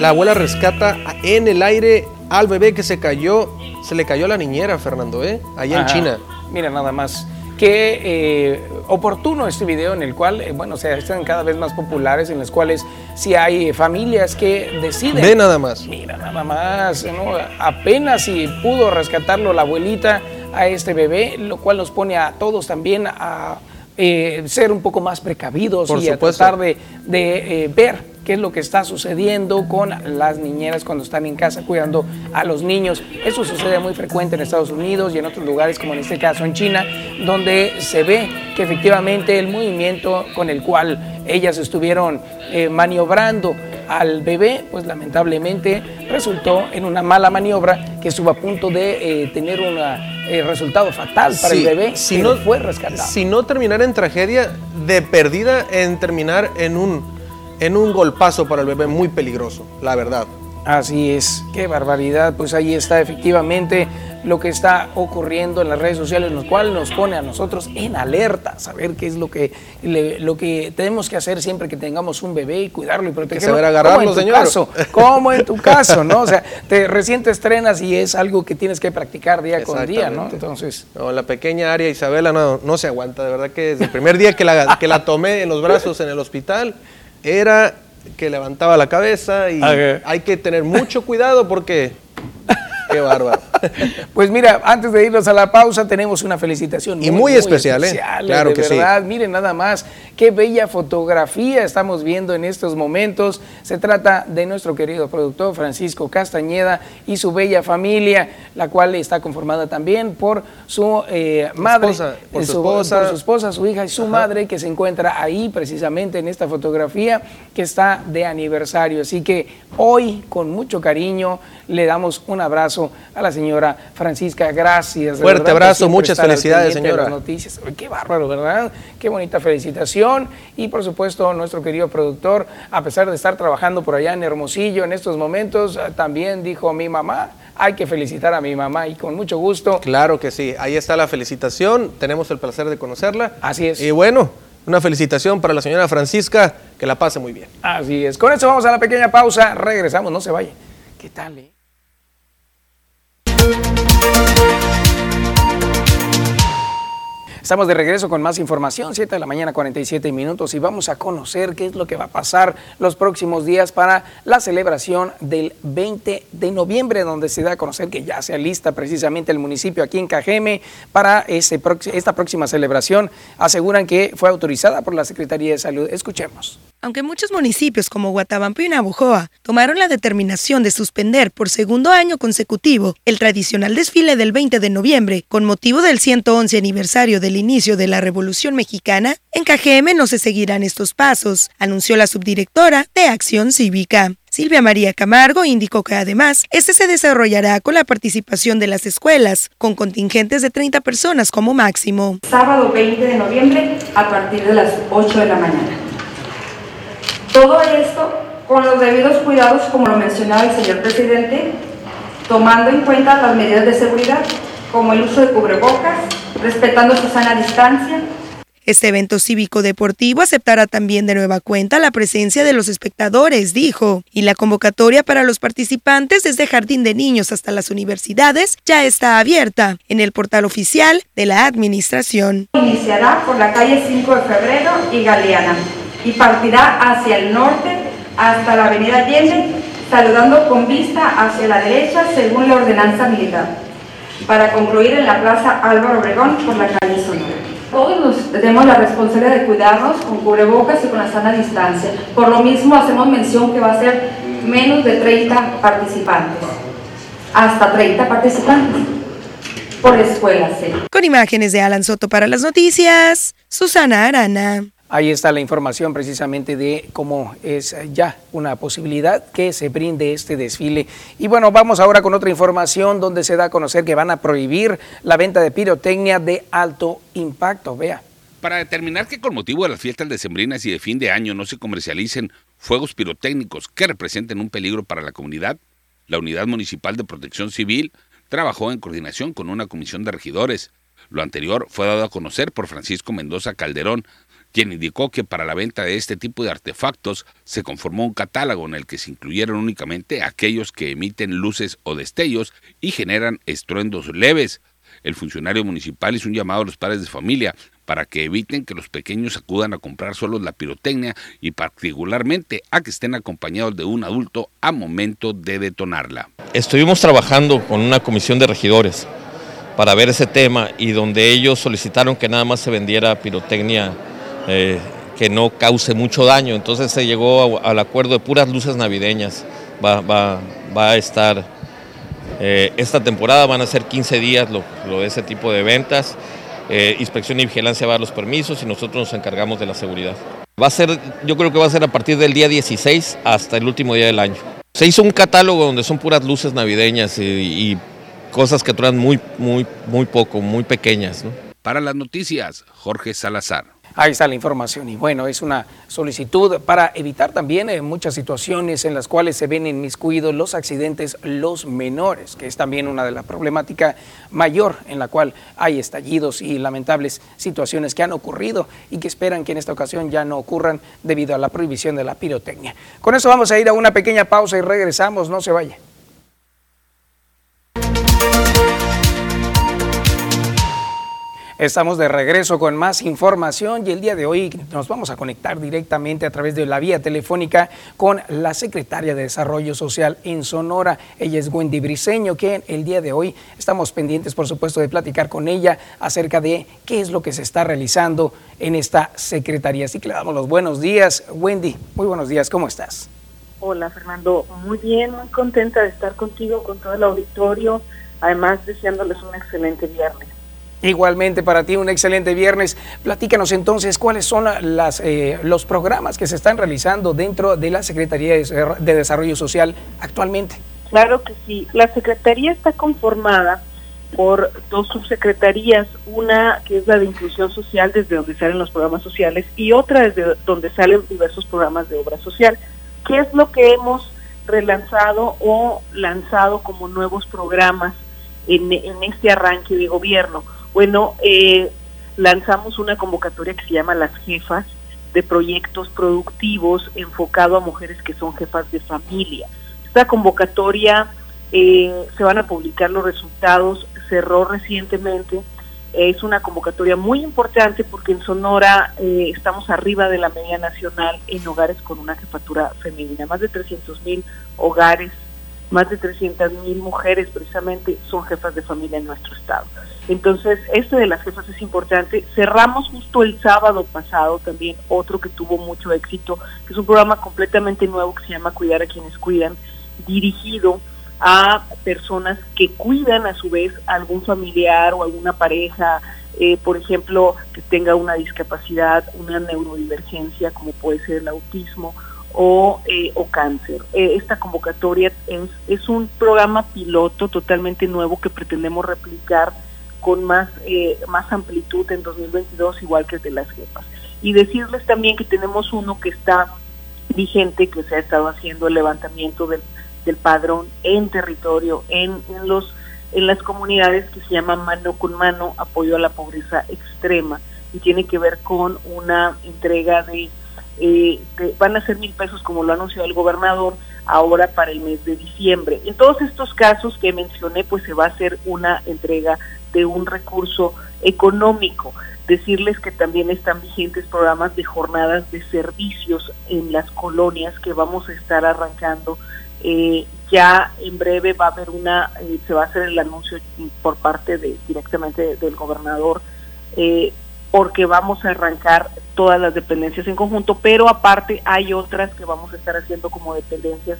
La abuela rescata en el aire al bebé que se cayó. Se le cayó la niñera, Fernando, ¿eh? Allá en China. Mira, nada más. Qué eh, oportuno este video en el cual, eh, bueno, se están cada vez más populares, en los cuales si hay familias que deciden. Ve nada más. Mira, nada más. ¿no? Apenas si pudo rescatarlo la abuelita a este bebé, lo cual nos pone a todos también a eh, ser un poco más precavidos y a tratar de, de ver qué es lo que está sucediendo con las niñeras cuando están en casa cuidando a los niños. Eso sucede muy frecuente en Estados Unidos y en otros lugares, como en este caso en China, donde se ve que efectivamente el movimiento con el cual ellas estuvieron eh, maniobrando al bebé, pues lamentablemente resultó en una mala maniobra que estuvo a punto de eh, tener un eh, resultado fatal para el bebé si no fue rescatado. Si no terminar en tragedia, de perdida en terminar en un en un golpazo para el bebé muy peligroso, la verdad. Así es, qué barbaridad. Pues ahí está efectivamente lo que está ocurriendo en las redes sociales, lo cual nos pone a nosotros en alerta, saber qué es lo que, lo que tenemos que hacer siempre que tengamos un bebé y cuidarlo y protegerlo. Que agarrarlo, como en tu caso, como en tu caso, ¿no? O sea, te recién te estrenas y es algo que tienes que practicar día con día, ¿no? Entonces. No, la pequeña Aria Isabela no, no se aguanta, de verdad que desde el primer día que la, que la tomé en los brazos en el hospital era que levantaba la cabeza y hay que tener mucho cuidado porque Qué bárbaro. Pues mira, antes de irnos a la pausa, tenemos una felicitación. Y muy, especial, ¿eh? Claro que verdad. Miren nada más Qué bella fotografía estamos viendo en estos momentos. Se trata de nuestro querido productor Francisco Castañeda y su bella familia, la cual está conformada también por su eh, madre, por, su, esposa. su esposa, su hija y su madre, que se encuentra ahí precisamente en esta fotografía que está de aniversario. Así que hoy, con mucho cariño, le damos un abrazo a la señora Francisca. Gracias. Fuerte abrazo, muchas felicidades, señora. noticias. Qué bárbaro, ¿verdad? Qué bonita felicitación. Y por supuesto, nuestro querido productor, a pesar de estar trabajando por allá en Hermosillo en estos momentos, también dijo mi mamá, hay que felicitar a mi mamá y con mucho gusto. Claro que sí, ahí está la felicitación, tenemos el placer de conocerla. Así es. Y bueno, una felicitación para la señora Francisca, que la pase muy bien. Así es. Con eso vamos a la pequeña pausa, regresamos, no se vayan. ¿Qué tal? Eh? Estamos de regreso con más información, 7 de la mañana 47 minutos y vamos a conocer qué es lo que va a pasar los próximos días para la celebración del 20 de noviembre, donde se da a conocer que ya se alista precisamente el municipio aquí en Cajeme para esta próxima celebración. Aseguran que fue autorizada por la Secretaría de Salud. Escuchemos. Aunque muchos municipios como Guatabampo y Navojoa tomaron la determinación de suspender por segundo año consecutivo el tradicional desfile del 20 de noviembre con motivo del 111 aniversario del inicio de la Revolución Mexicana, en KGM no se seguirán estos pasos, anunció la subdirectora de Acción Cívica. Silvia María Camargo indicó que además este se desarrollará con la participación de las escuelas, con contingentes de 30 personas como máximo. Sábado 20 de noviembre a partir de las 8 de la mañana. Todo esto con los debidos cuidados, como lo mencionaba el señor presidente, tomando en cuenta las medidas de seguridad, como el uso de cubrebocas, respetando su sana distancia, este evento cívico-deportivo aceptará también de nueva cuenta la presencia de los espectadores, dijo, y la convocatoria para los participantes desde jardín de niños hasta las universidades ya está abierta en el portal oficial de la Administración. Iniciará por la calle 5 de febrero y Galeana y partirá hacia el norte hasta la avenida Allende, saludando con vista hacia la derecha según la ordenanza militar, para concluir en la plaza Álvaro Obregón por la calle Sonora. Todos nos tenemos la responsabilidad de cuidarnos con cubrebocas y con la sana distancia. Por lo mismo hacemos mención que va a ser menos de 30 participantes. Hasta 30 participantes por escuela. Con imágenes de Alan Soto para las noticias, Susana Arana. Ahí está la información precisamente de cómo es ya una posibilidad que se brinde este desfile. Y bueno, vamos ahora con otra información donde se da a conocer que van a prohibir la venta de pirotecnia de alto impacto. Vea. Para determinar que con motivo de las fiestas decembrinas y de fin de año no se comercialicen fuegos pirotécnicos que representen un peligro para la comunidad, la Unidad Municipal de Protección Civil trabajó en coordinación con una comisión de regidores. Lo anterior fue dado a conocer por Francisco Mendoza Calderón, quien indicó que para la venta de este tipo de artefactos se conformó un catálogo en el que se incluyeron únicamente aquellos que emiten luces o destellos y generan estruendos leves. El funcionario municipal hizo un llamado a los padres de familia para que eviten que los pequeños acudan a comprar solo la pirotecnia y particularmente a que estén acompañados de un adulto a momento de detonarla. Estuvimos trabajando con una comisión de regidores para ver ese tema y donde ellos solicitaron que nada más se vendiera pirotecnia eh, que no cause mucho daño. Entonces se llegó al acuerdo de puras luces navideñas. Va, va, va a estar, eh, esta temporada van a ser 15 días lo, de ese tipo de ventas. Eh, inspección y vigilancia va a dar los permisos y nosotros nos encargamos de la seguridad. Va a ser, yo creo que va a ser a partir del día 16 hasta el último día del año. Se hizo un catálogo donde son puras luces navideñas y, cosas que duran muy, muy, muy poco, muy pequeñas. Para las noticias, Jorge Salazar. Ahí está la información y bueno, es una solicitud para evitar también eh, muchas situaciones en las cuales se ven inmiscuidos los accidentes, los menores, que es también una de las problemáticas mayor en la cual hay estallidos y lamentables situaciones que han ocurrido y que esperan que en esta ocasión ya no ocurran debido a la prohibición de la pirotecnia. Con eso vamos a ir a una pequeña pausa y regresamos, no se vaya. Estamos de regreso con más información y el día de hoy nos vamos a conectar directamente a través de la vía telefónica con la secretaria de Desarrollo Social en Sonora. Ella es Wendy Briseño, que el día de hoy estamos pendientes, por supuesto, de platicar con ella acerca de qué es lo que se está realizando en esta secretaría. Así que le damos los buenos días. Wendy, muy buenos días, ¿cómo estás? Hola Fernando, muy bien, muy contenta de estar contigo, con todo el auditorio, además deseándoles un excelente viernes. Igualmente para ti un excelente viernes. Platícanos entonces cuáles son las, eh, los programas que se están realizando dentro de la Secretaría de Desarrollo Social actualmente. Claro que sí. La Secretaría está conformada por dos subsecretarías, una que es la de inclusión social, desde donde salen los programas sociales, y otra desde donde salen diversos programas de obra social. ¿Qué es lo que hemos relanzado o lanzado como nuevos programas en, en este arranque de gobierno? Bueno, eh, lanzamos una convocatoria que se llama Las Jefas de proyectos productivos enfocado a mujeres que son jefas de familia. Esta convocatoria eh, se van a publicar los resultados, cerró recientemente. Es una convocatoria muy importante porque en Sonora eh, estamos arriba de la media nacional en hogares con una jefatura femenina. Más de 300 mil hogares, más de 300 mil mujeres precisamente son jefas de familia en nuestro estado. Entonces, este de las jefas es importante. Cerramos justo el sábado pasado también otro que tuvo mucho éxito, que es un programa completamente nuevo que se llama Cuidar a quienes cuidan, dirigido a personas que cuidan a su vez a algún familiar o alguna pareja, eh, por ejemplo, que tenga una discapacidad, una neurodivergencia, como puede ser el autismo o, eh, o cáncer. Eh, esta convocatoria es, es un programa piloto totalmente nuevo que pretendemos replicar con más, eh, más amplitud en 2022, igual que el de las jefas. Y decirles también que tenemos uno que está vigente, que se ha estado haciendo el levantamiento del, del padrón en territorio, en, en, los, en las comunidades que se llama Mano con Mano, apoyo a la pobreza extrema, y tiene que ver con una entrega de, eh, van a ser mil pesos como lo anunció el gobernador, ahora para el mes de diciembre. En todos estos casos que mencioné, pues se va a hacer una entrega de un recurso económico. Decirles que también están vigentes programas de jornadas de servicios en las colonias que vamos a estar arrancando. Eh, ya en breve va a haber una, eh, se va a hacer el anuncio por parte de directamente del gobernador, eh, porque vamos a arrancar todas las dependencias en conjunto, pero aparte hay otras que vamos a estar haciendo como dependencias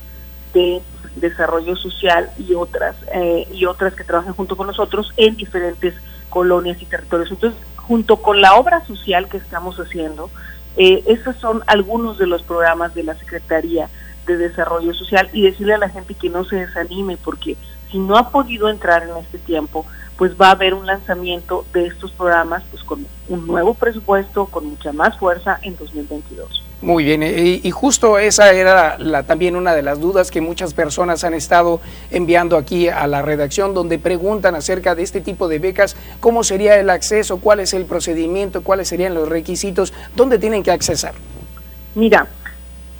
de desarrollo social y otras eh, y otras que trabajan junto con nosotros en diferentes colonias y territorios. Entonces, junto con la obra social que estamos haciendo, eh, esos son algunos de los programas de la Secretaría de Desarrollo Social y decirle a la gente que no se desanime porque si no ha podido entrar en este tiempo, pues va a haber un lanzamiento de estos programas pues con un nuevo presupuesto, con mucha más fuerza en 2022. Muy bien, y, justo esa era la, también una de las dudas que muchas personas han estado enviando aquí a la redacción, donde preguntan acerca de este tipo de becas, cómo sería el acceso, cuál es el procedimiento, cuáles serían los requisitos, dónde tienen que accesar. Mira,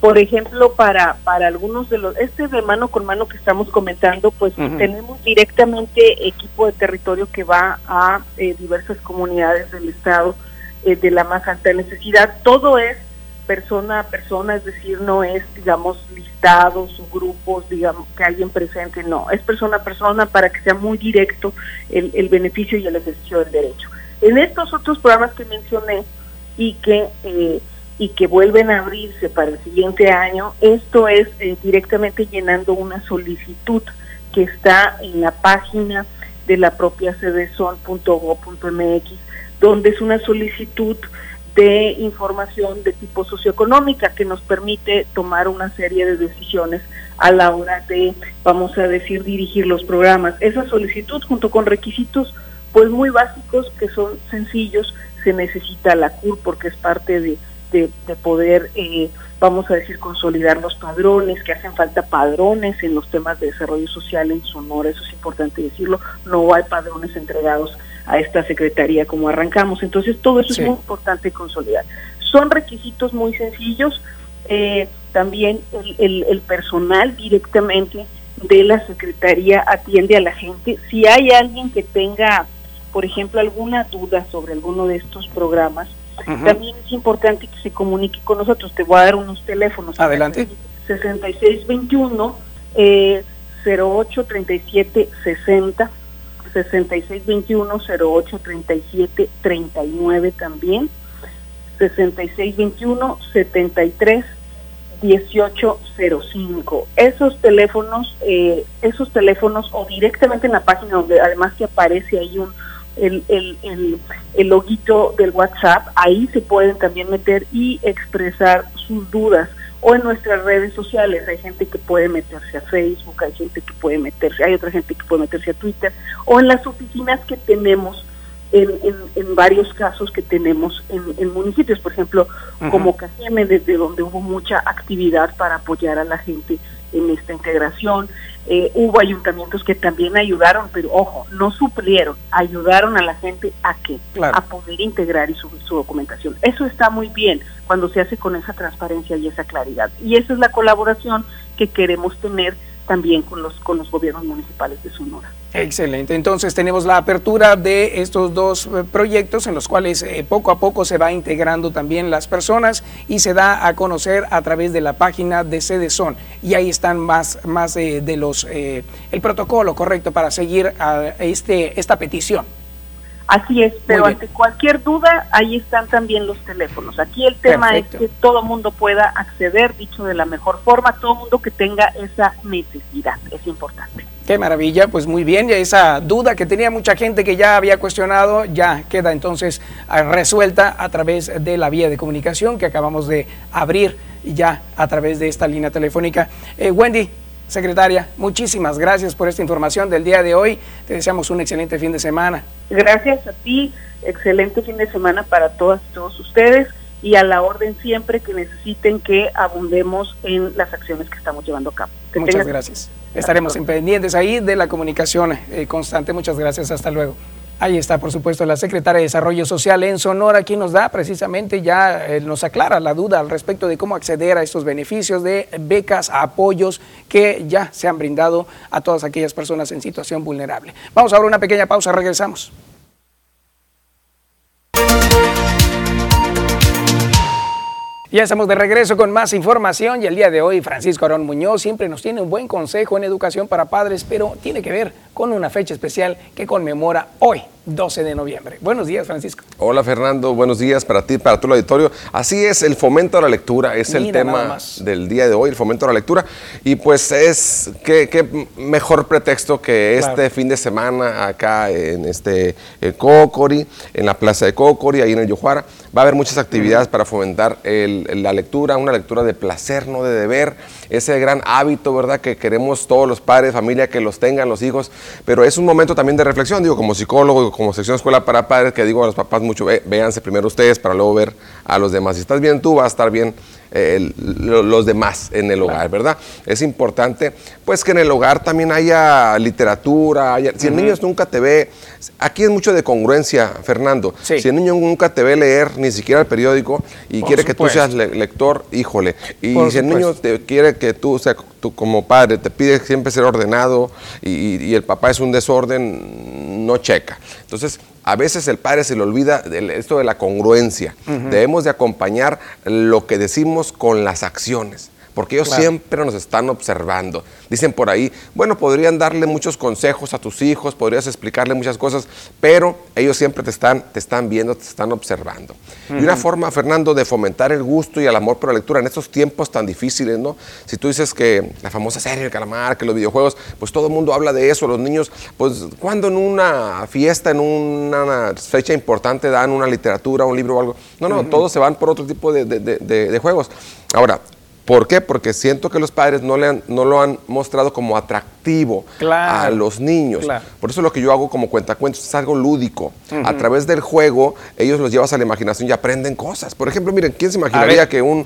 por ejemplo, para, para algunos de los, este de mano con mano que estamos comentando, pues tenemos directamente equipo de territorio que va a eh, diversas comunidades del estado eh, de la más alta necesidad. Todo es persona a persona, es decir, no es, digamos, listados, grupos, digamos, que alguien presente, no, es persona a persona para que sea muy directo el, el beneficio y el ejercicio del derecho. En estos otros programas que mencioné y que, eh, y que vuelven a abrirse para el siguiente año, esto es eh, directamente llenando una solicitud que está en la página de la propia cdson.go.mx, donde es una solicitud de información de tipo socioeconómica que nos permite tomar una serie de decisiones a la hora de, vamos a decir, dirigir los programas. Esa solicitud junto con requisitos pues muy básicos que son sencillos, se necesita la CUR porque es parte de, de, poder, eh, vamos a decir, consolidar los padrones, que hacen falta padrones en los temas de desarrollo social en Sonora, eso es importante decirlo, no hay padrones entregados a esta secretaría como arrancamos. Entonces todo eso es muy importante consolidar. Son requisitos muy sencillos. Eh, también el, el, personal directamente de la secretaría atiende a la gente. Si hay alguien que tenga por ejemplo, alguna duda sobre alguno de estos programas, también es importante que se comunique con nosotros. Te voy a dar unos teléfonos. Adelante. 6621 eh, 0837 60 6621 0837 39 también 6621 73 1805. Esos teléfonos, eh, esos teléfonos o directamente en la página donde además que aparece ahí un el, el, el, el loguito del WhatsApp, ahí se pueden también meter y expresar sus dudas o en nuestras redes sociales. Hay gente que puede meterse a Facebook, hay gente que puede meterse, hay otra gente que puede meterse a Twitter, o en las oficinas que tenemos en, en, varios casos que tenemos en, municipios, por ejemplo, como Cajeme, desde donde hubo mucha actividad para apoyar a la gente en esta integración. Eh, hubo ayuntamientos que también ayudaron, pero ojo, no suplieron, ayudaron a la gente a qué, a poder integrar y subir su documentación. Eso está muy bien cuando se hace con esa transparencia y esa claridad. Y esa es la colaboración que queremos tener también con los, con los gobiernos municipales de Sonora. Excelente, entonces tenemos la apertura de estos dos eh, proyectos en los cuales eh, poco a poco se va integrando también las personas y se da a conocer a través de la página de Cedezón y ahí están más, más eh, de los, el protocolo correcto para seguir a este, esta petición. Así es, pero ante cualquier duda, ahí están también los teléfonos. Aquí el tema es que todo mundo pueda acceder, dicho de la mejor forma, todo mundo que tenga esa necesidad, es importante. Qué maravilla, pues muy bien, ya esa duda que tenía mucha gente que ya había cuestionado, ya queda entonces ah, resuelta a través de la vía de comunicación que acabamos de abrir ya a través de esta línea telefónica. Eh, Wendy, Secretaria, muchísimas gracias por esta información del día de hoy. Te deseamos un excelente fin de semana. Gracias a ti, excelente fin de semana para todas y todos ustedes y a la orden siempre que necesiten que abundemos en las acciones que estamos llevando a cabo. Muchas gracias. Estaremos pendientes ahí de la comunicación eh, constante. Muchas gracias. Hasta luego. Ahí está, por supuesto, la secretaria de Desarrollo Social en Sonora, quien nos da precisamente ya, eh, nos aclara la duda al respecto de cómo acceder a estos beneficios de becas, apoyos que ya se han brindado a todas aquellas personas en situación vulnerable. Vamos ahora a una pequeña pausa, regresamos. Ya estamos de regreso con más información y el día de hoy Francisco Arón Muñoz siempre nos tiene un buen consejo en educación para padres, pero tiene que ver con una fecha especial que conmemora hoy, 12 de noviembre. Buenos días, Francisco. Hola, Fernando. Buenos días para ti, para todo el auditorio. Así es, el fomento a la lectura es el tema del día de hoy, el fomento a la lectura. Y pues es, qué, mejor pretexto que este fin de semana acá en este eh, Cocori, en la plaza de Cocori, ahí en el Yojuara. Va a haber muchas actividades para fomentar la lectura, una lectura de placer, no de deber ese gran hábito, ¿verdad? Que queremos todos los padres, familia, que los tengan los hijos, pero es un momento también de reflexión, digo, como psicólogo, como sección escuela para padres, que digo a los papás mucho, véanse primero ustedes para luego ver a los demás. Si estás bien tú, vas a estar bien los demás en el hogar, ¿verdad? Es importante, pues, que en el hogar también haya literatura, si el niño nunca te ve, aquí es mucho de congruencia, Fernando, si el niño nunca te ve leer ni siquiera el periódico y quiere que tú seas lector, híjole, y si el niño te quiere que tú, o sea, tú como padre, te pide siempre ser ordenado y, y el papá es un desorden, no checa. Entonces, a veces el padre se le olvida esto de la congruencia. Debemos de acompañar lo que decimos con las acciones porque ellos siempre nos están observando. Dicen por ahí, bueno, podrían darle muchos consejos a tus hijos, podrías explicarle muchas cosas, pero ellos siempre te están, te están viendo, te están observando. Y una forma, Fernando, de fomentar el gusto y el amor por la lectura en estos tiempos tan difíciles, ¿no? Si tú dices que la famosa serie El Calamar, que los videojuegos, pues todo el mundo habla de eso, los niños, pues cuando en una fiesta, en una fecha importante dan una literatura, un libro o algo, no, no, todos se van por otro tipo de, de juegos. Ahora, ¿Por qué? Porque siento que los padres no, le han, no lo han mostrado como atractivo a los niños. Por eso lo que yo hago como cuentacuentos es algo lúdico. A través del juego, ellos los llevas a la imaginación y aprenden cosas. Por ejemplo, miren, ¿quién se imaginaría que, un,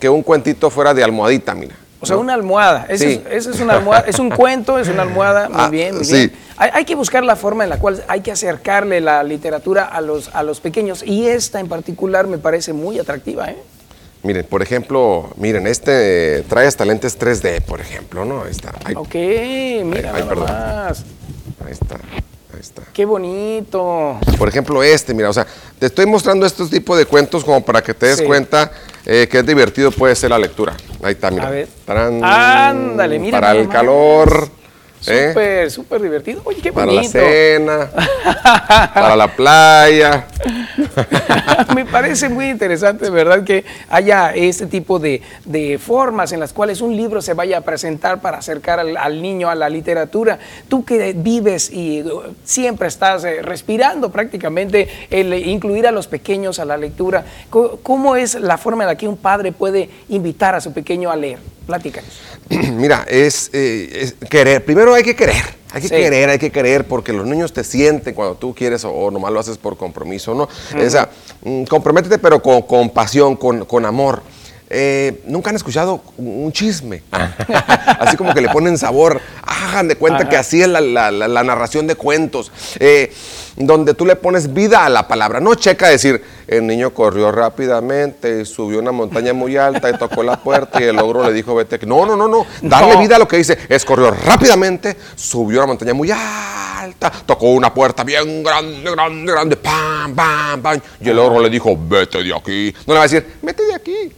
que un cuentito fuera de almohadita, mira? O sea, una almohada. Ese, es, una almohada. es un cuento, es una almohada. Muy ah, bien, muy bien. Hay, hay, que buscar la forma en la cual hay que acercarle la literatura a los, a los pequeños. Y esta en particular me parece muy atractiva, ¿eh? Miren, por ejemplo, miren, este trae hasta lentes 3D, por ejemplo, ¿no? Ahí está. ok, mira, ahí, perdón. Ahí está. Ahí está. Qué bonito. Por ejemplo, este, mira, o sea, te estoy mostrando estos tipos de cuentos como para que te des cuenta eh, que es divertido puede ser la lectura. Ahí está, mira. A ver. Ándale, mira. Para el calor. ¿Eh? Súper, súper divertido. Oye, qué bonito. Para la cena, para la playa. Me parece muy interesante, ¿verdad? Que haya este tipo de, formas en las cuales un libro se vaya a presentar para acercar al, niño a la literatura. Tú que vives y uh, siempre estás eh, respirando prácticamente el incluir a los pequeños a la lectura, ¿cómo es la forma en la que un padre puede invitar a su pequeño a leer? Platícanos. Mira, es, eh, es, querer. Primero hay que querer. Hay que querer, hay que querer, porque los niños te sienten cuando tú quieres o, nomás lo haces por compromiso, ¿no? O sea, mm, comprométete, pero con, con pasión, con, con amor. Eh, nunca han escuchado un chisme. así como que le ponen sabor. Hagan de cuenta que así es la, la, narración de cuentos. Eh, donde tú le pones vida a la palabra. No checa decir, el niño corrió rápidamente, subió una montaña muy alta y tocó la puerta y el ogro le dijo, vete. No, no, no, no. Darle vida a lo que dice es corrió rápidamente, subió una montaña muy alta, tocó una puerta bien grande, grande, grande, pam, pam, pam. Y el ogro le dijo, vete de aquí. No le va a decir, vete de aquí.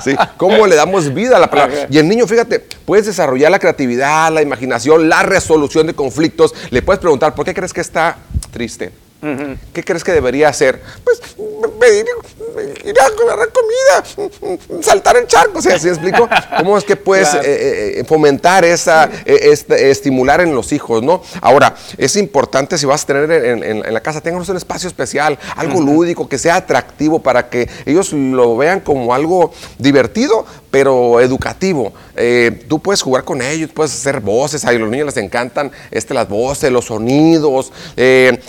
¿Sí? ¿Cómo le damos vida a la palabra? Y el niño, fíjate, puedes desarrollar la creatividad, la imaginación, la resolución de conflictos. Le puedes preguntar, ¿por qué crees que está triste? ¿Qué crees que debería hacer? Pues pedir, ir a comer comida, saltar el charco. O sea, ¿sí explico? ¿Cómo es que puedes eh, eh, eh, fomentar esa, este, estimular en los hijos, no? Ahora, es importante si vas a tener en, la casa, tengan un espacio especial, algo lúdico, que sea atractivo para que ellos lo vean como algo divertido, pero educativo. tú puedes jugar con ellos, puedes hacer voces, a los niños les encantan este, las voces, los sonidos,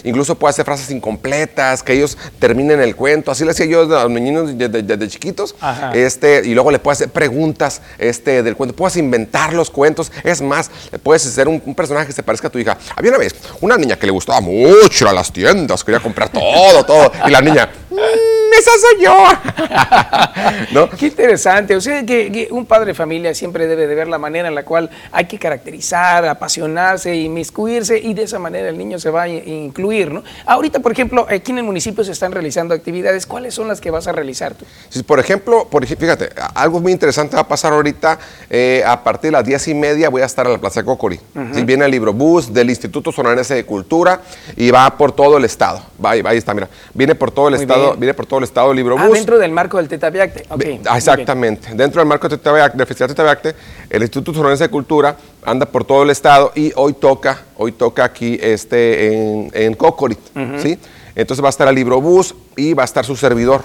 incluso puedes hacer frases incompletas, que ellos terminen el cuento. Así le hacía yo a los niños desde, chiquitos. Este, y luego le puedes hacer preguntas este, del cuento. Puedes inventar los cuentos. Es más, puedes hacer un, personaje que se parezca a tu hija. Había una vez una niña que le gustaba mucho a las tiendas, quería comprar todo, todo. Y la niña, mm, esa soy yo. ¿No? Qué interesante. O sea, que, un padre de familia siempre debe de ver la manera en la cual hay que caracterizar, apasionarse, inmiscuirse y de esa manera el niño se va a incluir, ¿no? Ahorita, por ejemplo, aquí en el municipio se están realizando actividades. ¿Cuáles son las que vas a realizar tú? por ejemplo, por, fíjate, algo muy interesante va a pasar ahorita. Eh, a partir de las diez y media voy a estar en la Plaza Cocori. si viene el libro bus del Instituto Sonorense de Cultura y va por todo el estado. Va, ahí está, mira. Viene por todo el estado, viene por todo el estado el libro ah, dentro del marco del Tetaviacte. Okay, exactamente. Dentro del marco del, Tetaviacte, del Festival Tetaviacte, el Instituto Sonorense de Cultura anda por todo el estado y hoy toca, hoy toca aquí este, en, en Cocorit, ¿sí? Entonces va a estar el libro bus y va a estar su servidor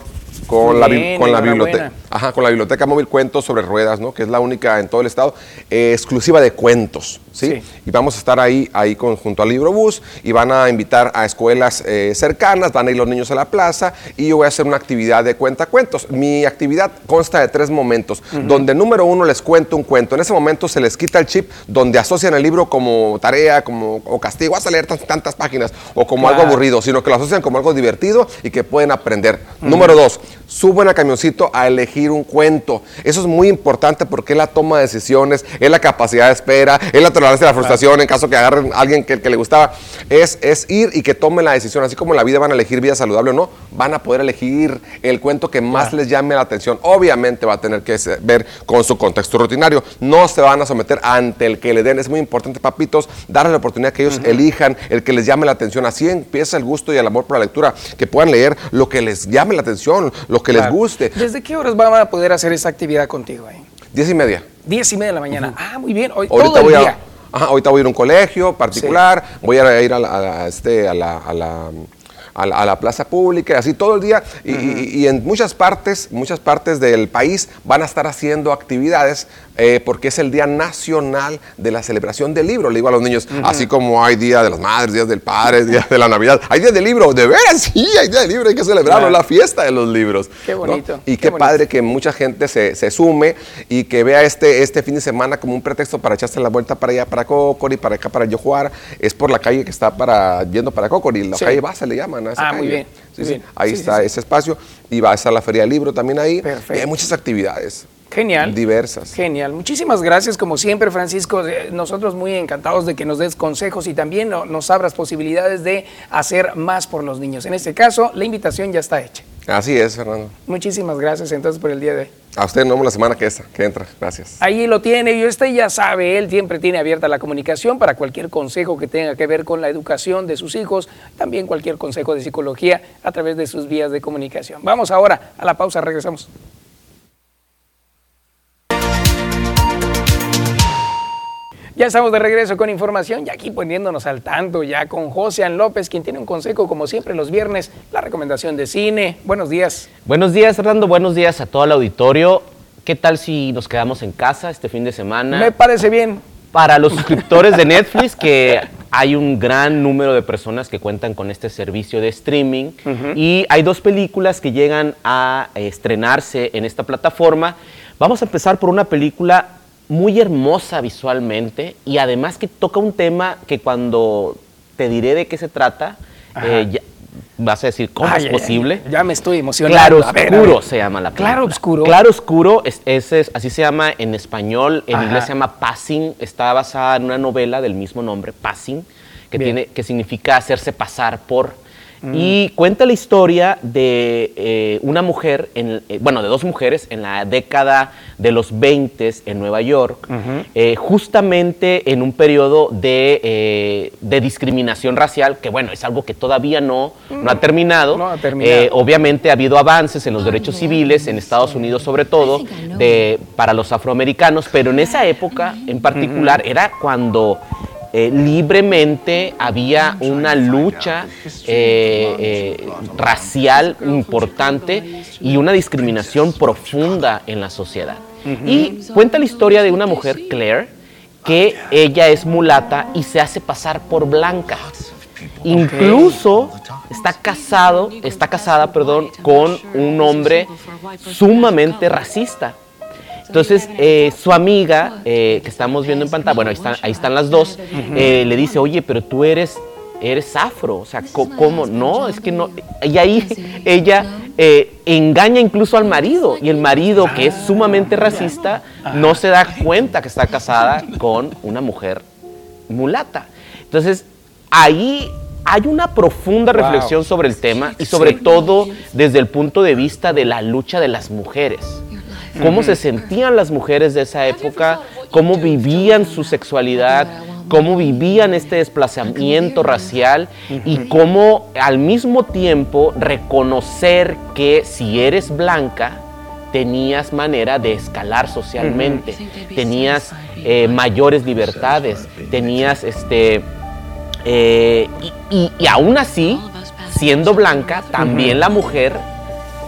con, la, con la biblioteca. Ajá, con la biblioteca móvil Cuentos sobre Ruedas, ¿no? Que es la única en todo el estado, eh, exclusiva de cuentos, ¿sí? Y vamos a estar ahí, ahí con, junto al libro bus y van a invitar a escuelas eh, cercanas, van a ir los niños a la plaza y yo voy a hacer una actividad de cuenta cuentos. Mi actividad consta de tres momentos, donde número uno les cuento un cuento. En ese momento se les quita el chip donde asocian el libro como tarea, como o castigo, vas a leer tantas, páginas o como algo aburrido, sino que lo asocian como algo divertido y que pueden aprender. Número dos, suben a camioncito a elegir un cuento. Eso es muy importante porque es la toma de decisiones, es la capacidad de espera, es la tolerancia a la frustración en caso que agarren a alguien que, que, le gustaba. Es, es ir y que tomen la decisión. Así como en la vida van a elegir vida saludable o no, van a poder elegir el cuento que más les llame la atención. Obviamente va a tener que ver con su contexto rutinario. No se van a someter ante el que le den. Es muy importante, papitos, darles la oportunidad que ellos elijan el que les llame la atención. Así empieza el gusto y el amor por la lectura. Que puedan leer lo que les llame la atención, lo que les guste. ¿Desde qué horas van a poder hacer esa actividad contigo ahí? Diez y media. Diez y media de la mañana. Ah, muy bien. Hoy, ahorita todo voy el día. A, ahorita voy a ir a un colegio particular, voy a ir a, este, a la a la, plaza pública, así todo el día. y, en muchas partes, muchas partes del país van a estar haciendo actividades eh, porque es el Día Nacional de la Celebración del Libro. Le digo a los niños, así como hay Día de las Madres, Día del Padre, Día de la Navidad, hay Día del Libro, de veras, sí, hay Día del Libro, hay que celebrarlo, la fiesta de los libros. Qué bonito. Y qué, padre que mucha gente se, sume y que vea este, este fin de semana como un pretexto para echarse la vuelta para allá, para Cocori, para acá, para Yojuar. Es por la calle que está para yendo para Cocori, la calle base le llaman a esa ah, muy bien. Ahí está ese espacio y va a estar la Feria del Libro también ahí. Perfecto. hay muchas actividades. Genial. diversas. Genial. Muchísimas gracias, como siempre, Francisco. Nosotros muy encantados de que nos des consejos y también nos abras posibilidades de hacer más por los niños. En este caso, la invitación ya está hecha. Así es, Fernando. Muchísimas gracias entonces por el día de hoy. A usted nos vemos la semana que, que entra. Gracias. Ahí lo tiene y usted ya sabe, él siempre tiene abierta la comunicación para cualquier consejo que tenga que ver con la educación de sus hijos, también cualquier consejo de psicología a través de sus vías de comunicación. Vamos ahora a la pausa, regresamos. Ya estamos de regreso con información y aquí poniéndonos al tanto ya con José López, quien tiene un consejo como siempre los viernes, la recomendación de cine. Buenos días. Buenos días, Fernando. Buenos días a todo el auditorio. ¿Qué tal si nos quedamos en casa este fin de semana? Me parece bien. Para los suscriptores de Netflix, que hay un gran número de personas que cuentan con este servicio de streaming y hay dos películas que llegan a estrenarse en esta plataforma. Vamos a empezar por una película muy hermosa visualmente y además que toca un tema que cuando te diré de qué se trata, eh, vas a decir, ¿cómo es posible? ya me estoy emocionando. Claro Oscuro se llama la película. Claro Oscuro. Claro Oscuro, es, es, así se llama en español, en inglés se llama Passing, está basada en una novela del mismo nombre, Passing, que, tiene, que significa hacerse pasar por y cuenta la historia de eh, una mujer, en, eh, bueno, de dos mujeres en la década de los 20 en Nueva York, eh, justamente en un periodo de, discriminación racial, que bueno, es algo que todavía no, no ha terminado. obviamente ha habido avances en los derechos civiles, en Estados Unidos sobre todo, de, para los afroamericanos, pero en esa época en particular era cuando eh, libremente había una lucha eh, eh, racial importante y una discriminación profunda en la sociedad. Y cuenta la historia de una mujer, Claire, que ella es mulata y se hace pasar por blanca. Incluso está casado, está casada, perdón, con un hombre sumamente racista. Entonces, eh, su amiga, eh, que estamos viendo en pantalla, bueno, ahí están, ahí están las dos, eh, le dice, oye, pero tú eres, eres afro, o sea, ¿cómo? No, es que no. Y ahí ella engaña incluso al marido, y el marido, que es sumamente racista, no se da cuenta que está casada con una mujer mulata. Entonces, ahí hay una profunda reflexión sobre el tema y sobre todo desde el punto de vista de la lucha de las mujeres cómo se sentían las mujeres de esa época, cómo vivían su sexualidad, cómo vivían este desplazamiento racial y cómo al mismo tiempo reconocer que si eres blanca, tenías manera de escalar socialmente, tenías eh, mayores libertades, tenías este... Eh, y, aún así, siendo blanca, también la mujer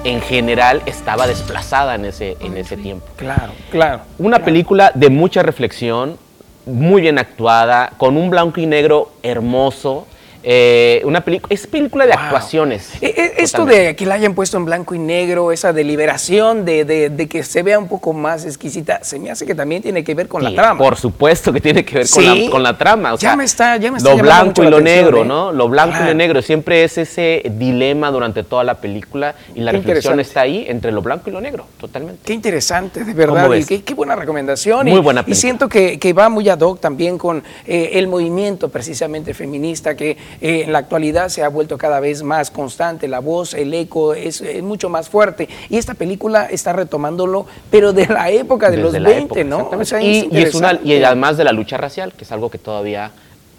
en general estaba desplazada en ese, en ese tiempo. Claro, claro. Una película de mucha reflexión, muy bien actuada, con un blanco y negro hermoso, eh, una película, es película de actuaciones. E, e, esto de que la hayan puesto en blanco y negro, esa deliberación de, de, que se vea un poco más exquisita, se me hace que también tiene que ver con la trama. Por supuesto que tiene que ver con, la, con, la, trama. ya me está, ya me está Lo blanco y lo negro, ¿eh? ¿no? Lo blanco y lo negro. Siempre es ese dilema durante toda la película y la reflexión está ahí entre lo blanco y lo negro, totalmente. Qué interesante, de verdad. Y qué, buena recomendación. Muy buena película. Y siento que, que va muy ad hoc también con eh, el movimiento precisamente feminista que eh, en la actualidad se ha vuelto cada vez más constante, la voz, el eco es, mucho más fuerte. Y esta película está retomándolo, pero de la época de los 20, ¿no? y, es una, y además de la lucha racial, que es algo que todavía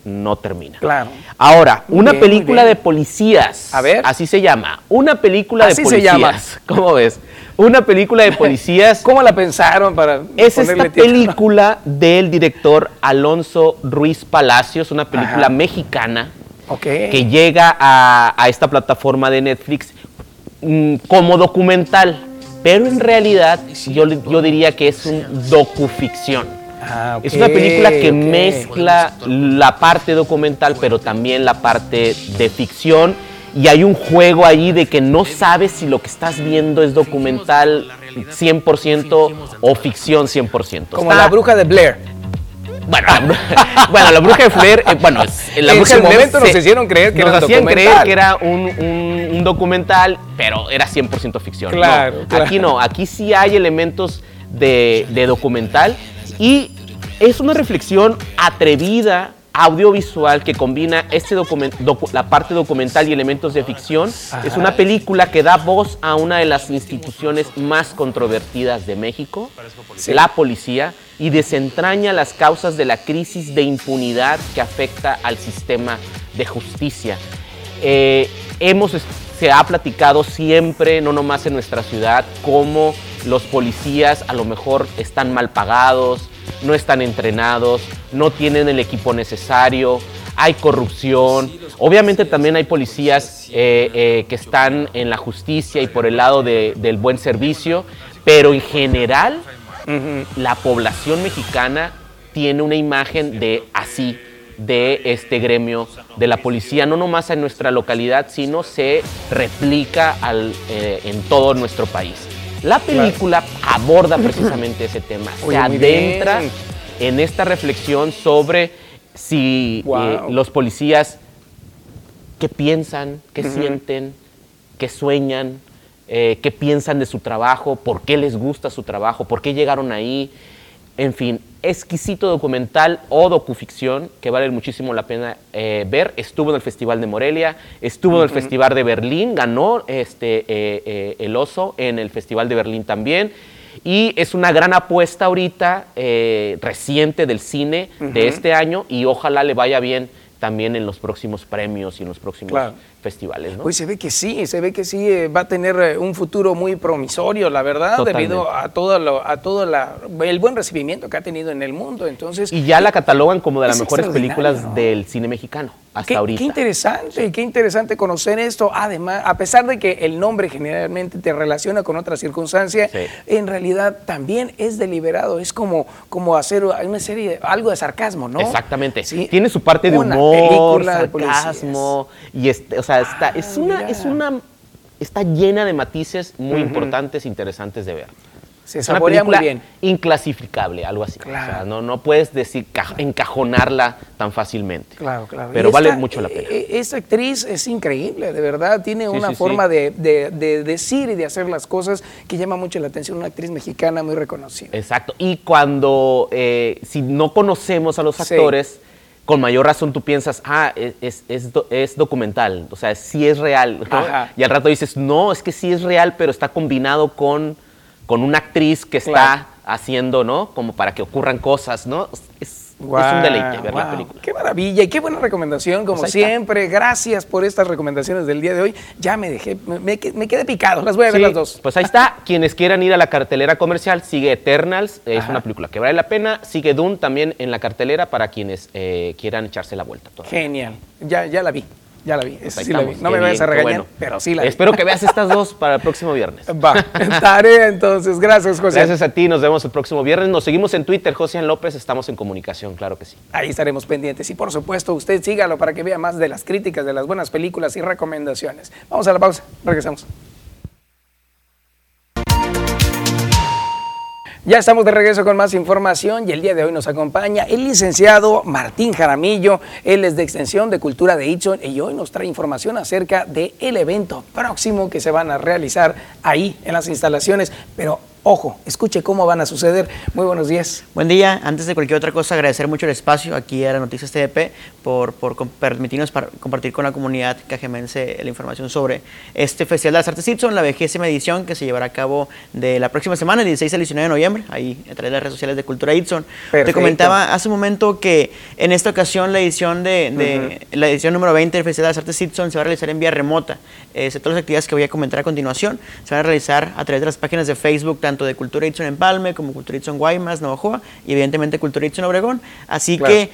no termina. Claro. Ahora, una película de policías. A ver. Así se llama. Una película de policías. Se llama. ¿Cómo ves? Una película de policías. ¿Cómo la pensaron para.? Es esta película del director Alonso Ruiz Palacios, una película mexicana que llega a, esta plataforma de Netflix mm, como documental, pero en realidad yo, yo diría que es un docuficción. Ah, es una película que mezcla la parte documental, pero también la parte de ficción. Y hay un juego ahí de que no sabes si lo que estás viendo es documental 100% o ficción 100%. Como la bruja de Blair. Bueno, bueno, la bruja de Flair, eh, bueno, la en bruja momento nos hicieron creer que nos era hacían creer que era un, documental, pero era 100% ficción. Claro, Aquí no, aquí sí hay elementos de, de documental y es una reflexión atrevida, audiovisual que combina este la parte documental y elementos de ficción. Es una película que da voz a una de las instituciones más controvertidas de México, la policía, y desentraña las causas de la crisis de impunidad que afecta al sistema de justicia. Eh, hemos, se ha platicado siempre, no nomás en nuestra ciudad, cómo los policías a lo mejor están mal pagados, no están entrenados, no tienen el equipo necesario, hay corrupción. Obviamente también hay policías eh, eh, que están en la justicia y por el lado del buen servicio, pero en general la población mexicana tiene una imagen de así, de este gremio de la policía, no nomás en nuestra localidad, sino se replica eh, en todo nuestro país. La película aborda precisamente ese tema, se adentra en esta reflexión sobre si eh, los policías qué piensan, qué sienten, qué sueñan, eh, qué piensan de su trabajo, por qué les gusta su trabajo, por qué llegaron ahí, en fin, exquisito documental o docuficción que vale muchísimo la pena eh, ver. Estuvo en el Festival de Morelia, estuvo en el Festival de Berlín, ganó este, eh, eh, el oso en el Festival de Berlín también. Y es una gran apuesta ahorita reciente del cine de este año y ojalá le vaya bien también en los próximos premios y en los próximos festivales. ¿no? Pues se ve que sí, se ve que sí eh, va a tener eh, un futuro muy promisorio, la verdad, debido a todo, lo, a todo el buen recibimiento que ha tenido en el mundo. Entonces, y ya la catalogan como de las mejores películas del cine mexicano hasta qué, ahorita. Qué interesante, qué interesante conocer esto. Además, a pesar de que el nombre generalmente te relaciona con otra circunstancia, en realidad también es deliberado. Es como, como hacer una serie, algo de sarcasmo, ¿no? Exactamente. Tiene su parte de humor, sarcasmo, y este, o sea, está, es, una, es una, está llena de matices muy importantes, interesantes de ver. Se saborea muy bien. Inclasificable, algo así. O sea, no, no puedes decir encajonarla tan fácilmente. Claro, claro. Pero vale mucho la pena. E, e, esta actriz es increíble, de verdad. Tiene una forma De, de, decir y de hacer las cosas que llama mucho la atención. Una actriz mexicana muy reconocida. Exacto. Y cuando, eh, si no conocemos a los actores con mayor razón tú piensas, ah, es, es, es, documental, o sea, sí es real. Y al rato dices, no, es que sí es real, pero está combinado con con una actriz que está haciendo, ¿no? Como para que ocurran cosas, ¿no? Es, un deleite ver la película. Qué maravilla y qué buena recomendación, como pues siempre. Gracias por estas recomendaciones del día de hoy. Ya me dejé, me, quedé picado, las voy a ver las dos. Pues ahí está. Quienes quieran ir a la cartelera comercial, sigue Eternals, es una película que vale la pena. Sigue Dune también en la cartelera para quienes eh, quieran echarse la vuelta. Genial, ya, ya la vi. Ya la vi, sí la vi. No me vayas a regañar, pero sí la vi. Espero que veas estas dos para el próximo viernes. Va, estaré entonces. Gracias, José. Gracias a ti, nos vemos el próximo viernes. Nos seguimos en Twitter, José López, estamos en comunicación, claro que sí. Ahí estaremos pendientes. Y por supuesto, usted sígalo para que vea más de las críticas, de las buenas películas y recomendaciones. Vamos a la pausa, regresamos. Ya estamos de regreso con más información y el día de hoy nos acompaña el licenciado Martín Jaramillo. Él es de Extensión de Cultura de Itson y hoy nos trae información acerca del evento próximo que se van a realizar ahí en las instalaciones. Pero Ojo, escuche cómo van a suceder. Muy buenos días. Buen día. Antes de cualquier otra cosa, agradecer mucho el espacio aquí a la Noticias TDP por, por permitirnos compartir con la comunidad cajemense la información sobre este Festival de las Artes Simpson, la vigésima edición que se llevará a cabo de la próxima semana, el 16 al 19 de noviembre, ahí a través de las redes sociales de Cultura Itson. Te comentaba hace un momento que en esta ocasión la edición de, la edición número 20 del Festival de las Artes Simpson se va a realizar en vía remota. Eh, todas las actividades que voy a comentar a continuación se van a realizar a través de las páginas de Facebook, tanto de Cultura Itson en Palme como Cultura Itson Guaymas, Navajoa y evidentemente Cultura Itson Obregón. Así que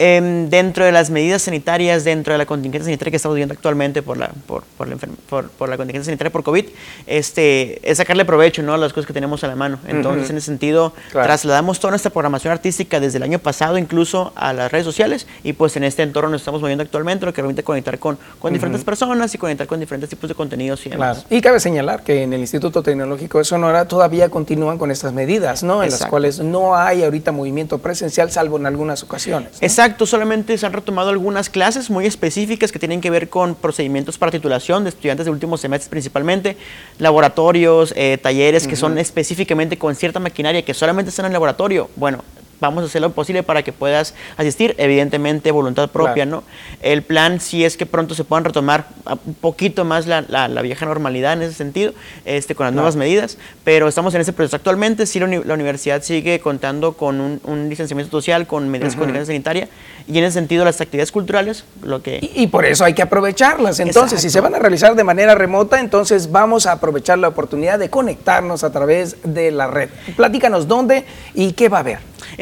Em, dentro de las medidas sanitarias, dentro de la contingencia sanitaria que estamos viviendo actualmente por la, por, por la, por, la contingencia sanitaria por COVID, este, es sacarle provecho ¿no? a las cosas que tenemos a la mano. Entonces, en ese sentido, trasladamos toda nuestra programación artística desde el año pasado incluso a las redes sociales y pues en este entorno nos estamos moviendo actualmente, lo que permite conectar con, con diferentes personas y conectar con diferentes tipos de contenidos y demás. Y cabe señalar que en el Instituto Tecnológico de Sonora todavía continúan con estas medidas, ¿no? En las cuales no hay ahorita movimiento presencial, salvo en algunas ocasiones. Exacto Exacto, solamente se han retomado algunas clases muy específicas que tienen que ver con procedimientos para titulación de estudiantes de últimos semestres principalmente, laboratorios, eh, talleres que son específicamente con cierta maquinaria que solamente están en el laboratorio. Bueno, vamos a hacer lo posible para que puedas asistir, evidentemente voluntad propia, ¿no? El plan si es que pronto se puedan retomar un poquito más la, la, vieja normalidad en ese sentido, este, con las nuevas medidas, pero estamos en ese proceso actualmente, sí la, universidad sigue contando con un, licenciamiento social, con medidas de comunicación sanitaria, y en ese sentido las actividades culturales, lo que... Y, por eso hay que aprovecharlas, entonces si se van a realizar de manera remota, entonces vamos a aprovechar la oportunidad de conectarnos a través de la red. Platícanos dónde y qué va a haber.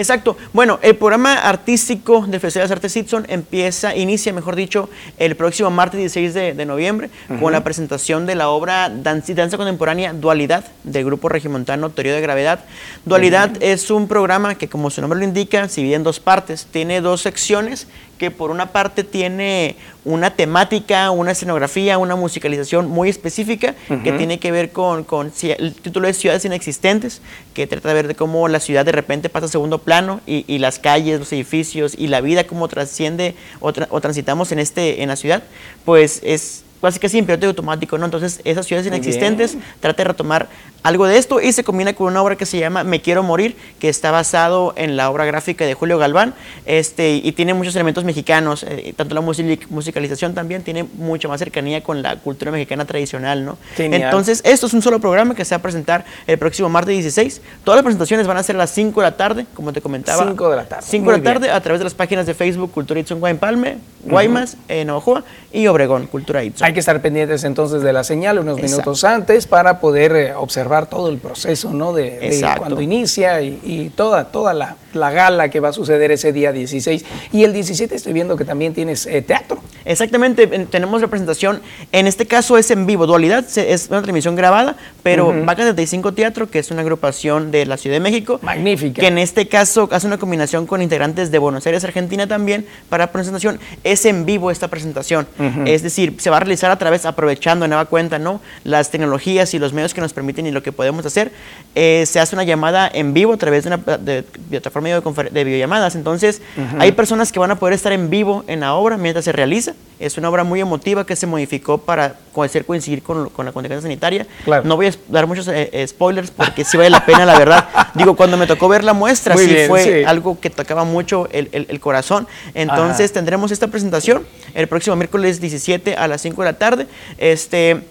Exacto. Bueno, el programa artístico del Festival de Artes Simpson empieza, inicia, mejor dicho, el próximo martes 16 de, noviembre con la presentación de la obra Danza, Danza Contemporánea Dualidad del grupo regimontano Teoría de Gravedad. Dualidad es un programa que, como su nombre lo indica, se divide en dos partes. Tiene dos secciones que por una parte tiene una temática, una escenografía, una musicalización muy específica que tiene que ver con, con, el título de Ciudades Inexistentes, que trata de ver de cómo la ciudad de repente pasa a segundo plano y, y las calles, los edificios y la vida cómo trasciende o, o, transitamos en, este, en la ciudad, pues es casi que piloto automático, ¿no? Entonces, esas ciudades inexistentes trata de retomar algo de esto y se combina con una obra que se llama Me Quiero Morir, que está basado en la obra gráfica de Julio Galván este, y tiene muchos elementos mexicanos, eh, tanto la musicalización también tiene mucha más cercanía con la cultura mexicana tradicional, ¿no? Entonces, esto es un solo programa que se va a presentar el próximo martes 16. Todas las presentaciones van a ser a las 5 de la tarde, como te comentaba. 5 de la tarde. 5 de la tarde a través de las páginas de Facebook Cultura Itzon Guaympalme, Guaymas, en Ojoa y Obregón, Cultura Itzon. Hay que estar pendientes entonces de la señal unos minutos antes para poder eh, observar todo el proceso, ¿no? De, cuando inicia y, toda, toda la, gala que va a suceder ese día 16. Y el 17 estoy viendo que también tienes eh, teatro. Exactamente, tenemos representación, en este caso es en vivo, dualidad, es una transmisión grabada, pero uh 35 Teatro, que es una agrupación de la Ciudad de México. Magnífica. Que en este caso hace una combinación con integrantes de Buenos Aires, Argentina también, para presentación. Es en vivo esta presentación, es decir, se va a realizar a través, aprovechando de nueva cuenta, ¿no? Las tecnologías y los medios que nos permiten y lo que podemos hacer. Eh, se hace una llamada en vivo a través de una de, plataforma de, de, videollamadas. Entonces, hay personas que van a poder estar en vivo en la obra mientras se realiza. Es una obra muy emotiva que se modificó para hacer coincidir con, con la contingencia sanitaria. No voy a dar muchos eh, eh, spoilers porque sí vale la pena, la verdad. Digo, cuando me tocó ver la muestra, sí fue algo que tocaba mucho el, el, corazón. Entonces, tendremos esta presentación el próximo miércoles 17 a las 5 de la tarde. Este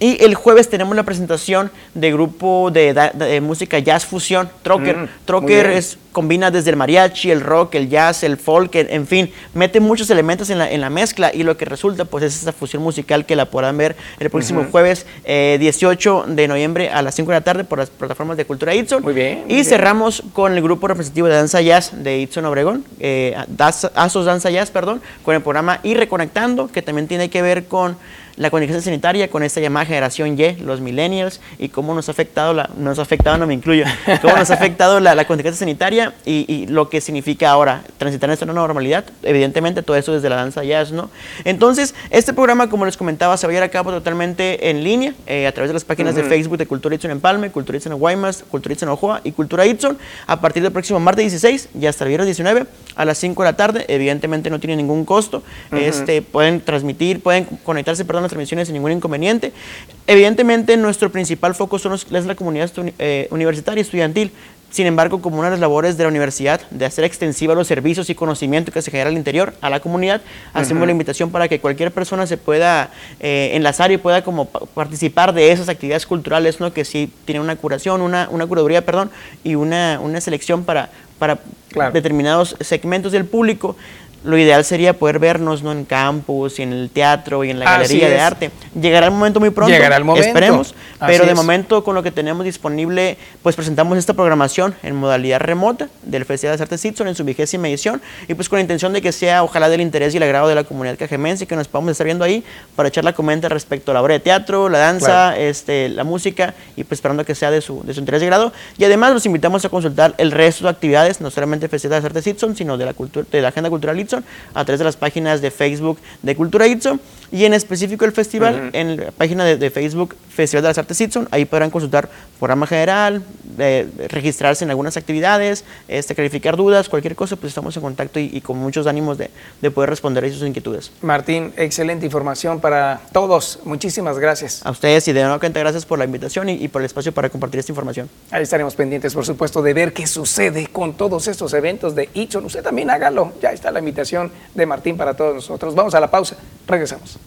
y el jueves tenemos la presentación de grupo de, música jazz fusión, Trocker. Mm, Trocker es, combina desde el mariachi, el rock, el jazz, el folk, en fin, mete muchos elementos en la, en la, mezcla y lo que resulta pues es esa fusión musical que la podrán ver el próximo jueves 18 eh, de noviembre a las 5 de la tarde por las plataformas de Cultura Itson. Muy bien. y cerramos con el grupo representativo de danza jazz de Itson Obregón, eh, Asos Danza Jazz, perdón, con el programa Y Reconectando, que también tiene que ver con la contingencia sanitaria con esta llamada generación Y, los millennials, y cómo nos ha afectado, la, nos ha afectado, no me incluyo, cómo nos ha afectado la, la sanitaria y, lo que significa ahora transitar en esta nueva normalidad. Evidentemente, todo eso desde la danza jazz, ¿no? Entonces, este programa, como les comentaba, se va a llevar a cabo totalmente en línea, eh, a través de las páginas de Facebook de Cultura Itson en Palme, Cultura Itson en Guaymas, Cultura Itson en Ojoa y Cultura Itson, a partir del próximo martes 16 y hasta el viernes 19 a las 5 de la tarde. Evidentemente, no tiene ningún costo. este, pueden transmitir, pueden conectarse, perdón, las transmisiones sin ningún inconveniente. Evidentemente, nuestro principal foco son es la comunidad eh, universitaria estudiantil. Sin embargo, como una de las labores de la universidad de hacer extensiva los servicios y conocimiento que se genera al interior a la comunidad, hacemos la invitación para que cualquier persona se pueda eh, enlazar y pueda como participar de esas actividades culturales, ¿no? que sí tienen una curación, una, una curaduría, perdón, y una, una selección para, para determinados segmentos del público lo ideal sería poder vernos ¿no? en campus y en el teatro y en la galería de arte. Llegará el momento muy pronto, Llegará el momento. esperemos, pero de momento con lo que tenemos disponible, pues presentamos esta programación en modalidad remota del Festival de Artes Simpson en su vigésima edición y pues con la intención de que sea ojalá del interés y el agrado de la comunidad cajemense que nos podamos estar viendo ahí para echar la comenta respecto a la obra de teatro, la danza, este, la música y pues esperando que sea de su, de su interés y agrado. Y además los invitamos a consultar el resto de actividades, no solamente Festival de Artes Simpson, sino de la, cultura, de la agenda cultural Itson A través de las páginas de Facebook de Cultura Itson y en específico el festival en la página de, Facebook Festival de las Artes Itson. Ahí podrán consultar programa general, registrarse en algunas actividades, este, clarificar dudas, cualquier cosa, pues estamos en contacto y, con muchos ánimos de, de, poder responder a sus inquietudes. Martín, excelente información para todos. Muchísimas gracias. A ustedes y de nuevo cuenta gracias por la invitación y, por el espacio para compartir esta información. Ahí estaremos pendientes, por supuesto, de ver qué sucede con todos estos eventos de Itson. Usted también hágalo. Ya está la invitación de Martín para todos nosotros. Vamos a la pausa. Regresamos.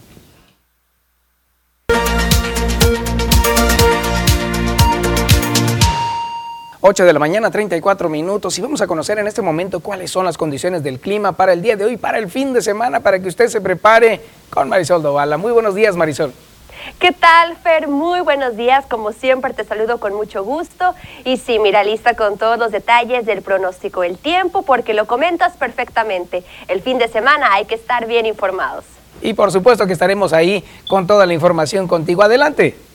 8 de la mañana, 34 minutos, y vamos a conocer en este momento cuáles son las condiciones del clima para el día de hoy, para el fin de semana, para que usted se prepare con Marisol Dovala. Muy buenos días, Marisol. ¿Qué tal, Fer? Muy buenos días. Como siempre, te saludo con mucho gusto. Y sí, mira, lista con todos los detalles del pronóstico del tiempo, porque lo comentas perfectamente. El fin de semana hay que estar bien informados. Y por supuesto que estaremos ahí con toda la información contigo. Adelante.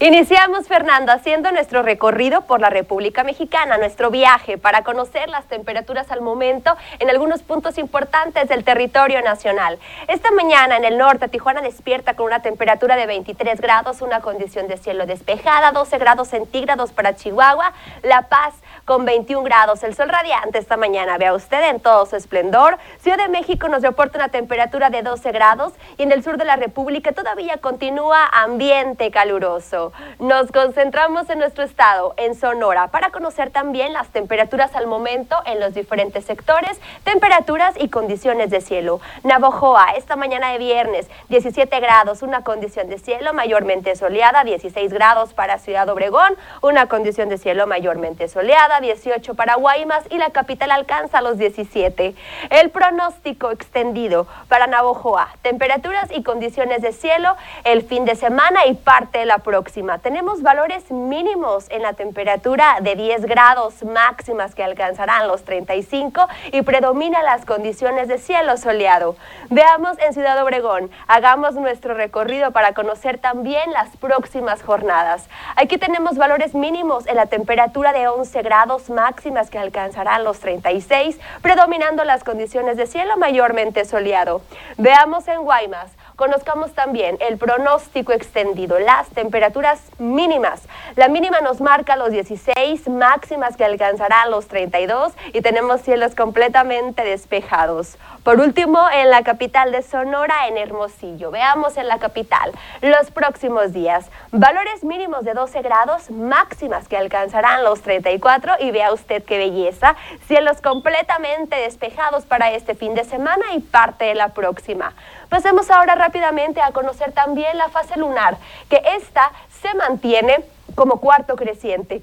Iniciamos, Fernando, haciendo nuestro recorrido por la República Mexicana, nuestro viaje para conocer las temperaturas al momento en algunos puntos importantes del territorio nacional. Esta mañana en el norte, Tijuana despierta con una temperatura de 23 grados, una condición de cielo despejada, 12 grados centígrados para Chihuahua, La Paz con 21 grados, el sol radiante esta mañana, vea usted en todo su esplendor. Ciudad de México nos reporta una temperatura de 12 grados y en el sur de la República todavía continúa ambiente caluroso. Nos concentramos en nuestro estado, en Sonora, para conocer también las temperaturas al momento en los diferentes sectores, temperaturas y condiciones de cielo. Navojoa, esta mañana de viernes, 17 grados, una condición de cielo mayormente soleada, 16 grados para Ciudad Obregón, una condición de cielo mayormente soleada, 18 para Guaymas y la capital alcanza los 17. El pronóstico extendido para Navojoa, temperaturas y condiciones de cielo el fin de semana y parte de la próxima tenemos valores mínimos en la temperatura de 10 grados máximas que alcanzarán los 35 y predominan las condiciones de cielo soleado. Veamos en Ciudad Obregón, hagamos nuestro recorrido para conocer también las próximas jornadas. Aquí tenemos valores mínimos en la temperatura de 11 grados máximas que alcanzarán los 36, predominando las condiciones de cielo mayormente soleado. Veamos en Guaymas, Conozcamos también el pronóstico extendido, las temperaturas mínimas. La mínima nos marca los 16, máximas que alcanzarán los 32 y tenemos cielos completamente despejados. Por último, en la capital de Sonora, en Hermosillo. Veamos en la capital los próximos días. Valores mínimos de 12 grados, máximas que alcanzarán los 34 y vea usted qué belleza. Cielos completamente despejados para este fin de semana y parte de la próxima. Pasemos ahora rápidamente a conocer también la fase lunar, que esta se mantiene como cuarto creciente.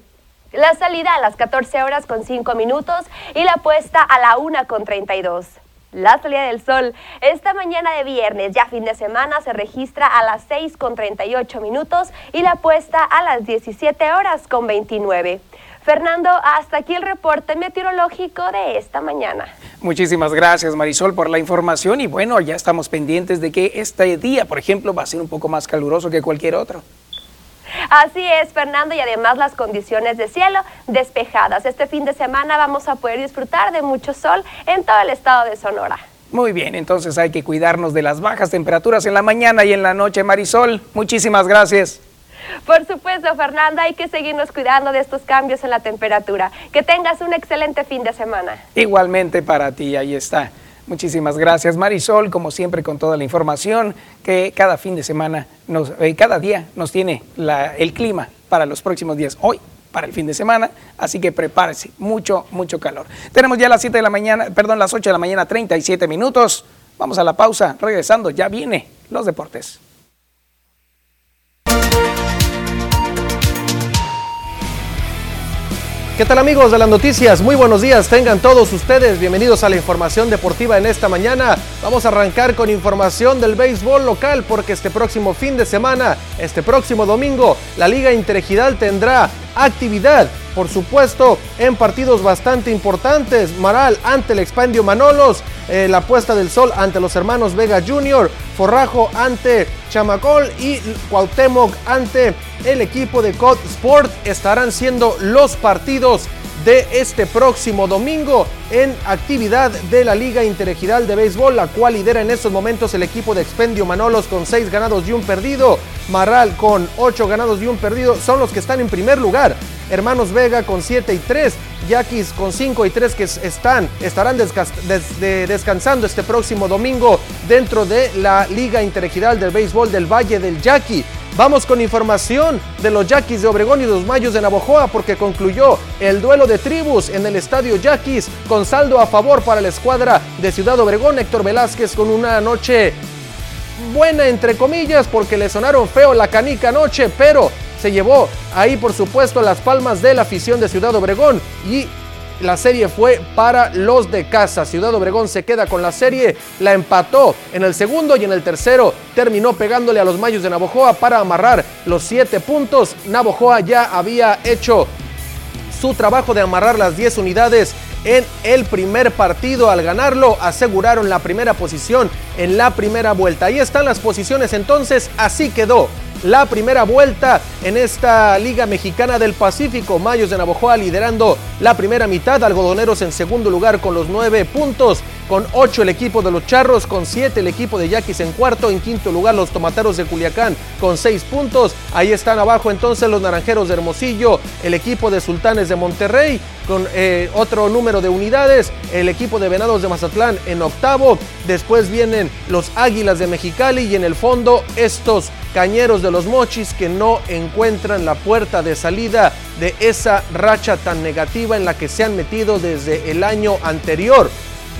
La salida a las 14 horas con 5 minutos y la puesta a la 1 con 32. La salida del sol esta mañana de viernes, ya fin de semana, se registra a las 6 con 38 minutos y la puesta a las 17 horas con 29. Fernando, hasta aquí el reporte meteorológico de esta mañana. Muchísimas gracias Marisol por la información y bueno, ya estamos pendientes de que este día, por ejemplo, va a ser un poco más caluroso que cualquier otro. Así es, Fernando, y además las condiciones de cielo despejadas. Este fin de semana vamos a poder disfrutar de mucho sol en todo el estado de Sonora. Muy bien, entonces hay que cuidarnos de las bajas temperaturas en la mañana y en la noche, Marisol. Muchísimas gracias. Por supuesto, Fernanda, hay que seguirnos cuidando de estos cambios en la temperatura. Que tengas un excelente fin de semana. Igualmente para ti, ahí está. Muchísimas gracias, Marisol, como siempre con toda la información que cada fin de semana, nos, eh, cada día nos tiene el clima para los próximos días. Hoy para el fin de semana, así que prepárese, mucho, mucho calor. Tenemos ya las 7 de la mañana, perdón, las 8 de la mañana, 37 minutos. Vamos a la pausa, regresando, ya viene los deportes. ¿Qué tal amigos de las noticias? Muy buenos días, tengan todos ustedes bienvenidos a la información deportiva en esta mañana. Vamos a arrancar con información del béisbol local porque este próximo fin de semana, este próximo domingo, la Liga Interregional tendrá actividad, por supuesto, en partidos bastante importantes. Maral ante el Expandio Manolos, eh, la puesta del sol ante los hermanos Vega Jr., Forrajo ante Chamacol y Cuauhtémoc ante el equipo de COD Sport estarán siendo los partidos de este próximo domingo en actividad de la Liga Interregional de Béisbol, la cual lidera en estos momentos el equipo de Expendio Manolos con seis ganados y un perdido. Marral con ocho ganados y un perdido son los que están en primer lugar. Hermanos Vega con 7 y 3, Yaquis con 5 y 3 que están, estarán descansando este próximo domingo dentro de la Liga Interregional del Béisbol del Valle del Yaqui. Vamos con información de los Yaquis de Obregón y los Mayos de Navojoa porque concluyó el duelo de tribus en el estadio Yaquis con saldo a favor para la escuadra de Ciudad Obregón. Héctor Velázquez con una noche buena entre comillas porque le sonaron feo la canica anoche, pero se llevó ahí por supuesto las palmas de la afición de Ciudad Obregón y la serie fue para los de casa. Ciudad Obregón se queda con la serie, la empató en el segundo y en el tercero terminó pegándole a los Mayos de Navojoa para amarrar los siete puntos. Navojoa ya había hecho su trabajo de amarrar las 10 unidades en el primer partido. Al ganarlo, aseguraron la primera posición en la primera vuelta. Ahí están las posiciones entonces, así quedó la primera vuelta en esta Liga Mexicana del Pacífico. Mayos de Navojoa liderando la primera mitad, algodoneros en segundo lugar con los nueve puntos, con ocho el equipo de los Charros, con siete el equipo de Yaquis en cuarto, en quinto lugar los Tomateros de Culiacán con seis puntos. Ahí están abajo entonces los Naranjeros de Hermosillo, el equipo de Sultanes de Monterrey con eh, otro número de unidades, el equipo de Venados de Mazatlán en octavo, después vienen los Águilas de Mexicali y en el fondo estos Cañeros de los Mochis que no encuentran la puerta de salida de esa racha tan negativa en la que se han metido desde el año anterior.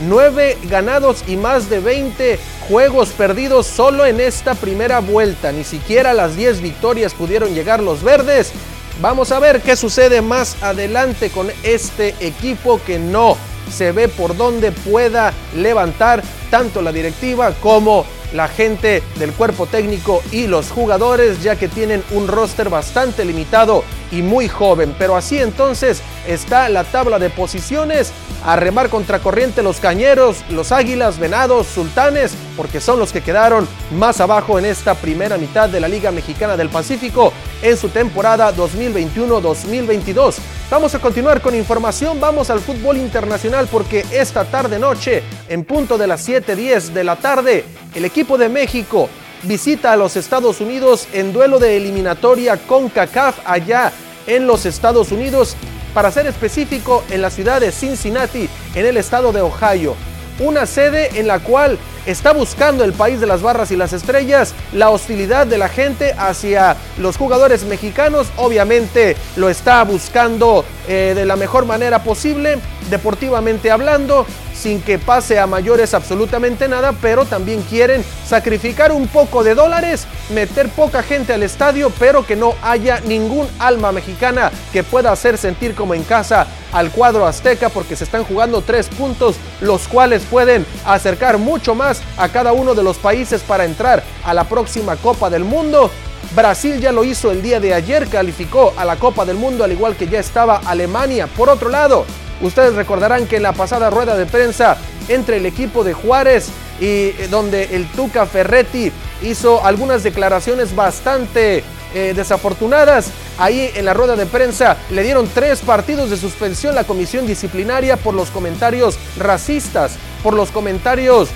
Nueve ganados y más de 20 juegos perdidos solo en esta primera vuelta. Ni siquiera las 10 victorias pudieron llegar los verdes. Vamos a ver qué sucede más adelante con este equipo que no se ve por dónde pueda levantar tanto la directiva como la gente del cuerpo técnico y los jugadores, ya que tienen un roster bastante limitado y muy joven. Pero así entonces está la tabla de posiciones. A remar contracorriente los cañeros, los águilas, venados, sultanes, porque son los que quedaron más abajo en esta primera mitad de la Liga Mexicana del Pacífico en su temporada 2021-2022. Vamos a continuar con información, vamos al fútbol internacional porque esta tarde noche, en punto de las 7:10 de la tarde, el equipo de México visita a los Estados Unidos en duelo de eliminatoria con CACAF allá en los Estados Unidos, para ser específico en la ciudad de Cincinnati, en el estado de Ohio. Una sede en la cual está buscando el país de las barras y las estrellas la hostilidad de la gente hacia los jugadores mexicanos. Obviamente lo está buscando eh, de la mejor manera posible, deportivamente hablando sin que pase a mayores absolutamente nada, pero también quieren sacrificar un poco de dólares, meter poca gente al estadio, pero que no haya ningún alma mexicana que pueda hacer sentir como en casa al cuadro azteca, porque se están jugando tres puntos, los cuales pueden acercar mucho más a cada uno de los países para entrar a la próxima Copa del Mundo. Brasil ya lo hizo el día de ayer, calificó a la Copa del Mundo al igual que ya estaba Alemania. Por otro lado, Ustedes recordarán que en la pasada rueda de prensa entre el equipo de Juárez y eh, donde el Tuca Ferretti hizo algunas declaraciones bastante eh, desafortunadas. Ahí en la rueda de prensa le dieron tres partidos de suspensión la comisión disciplinaria por los comentarios racistas, por los comentarios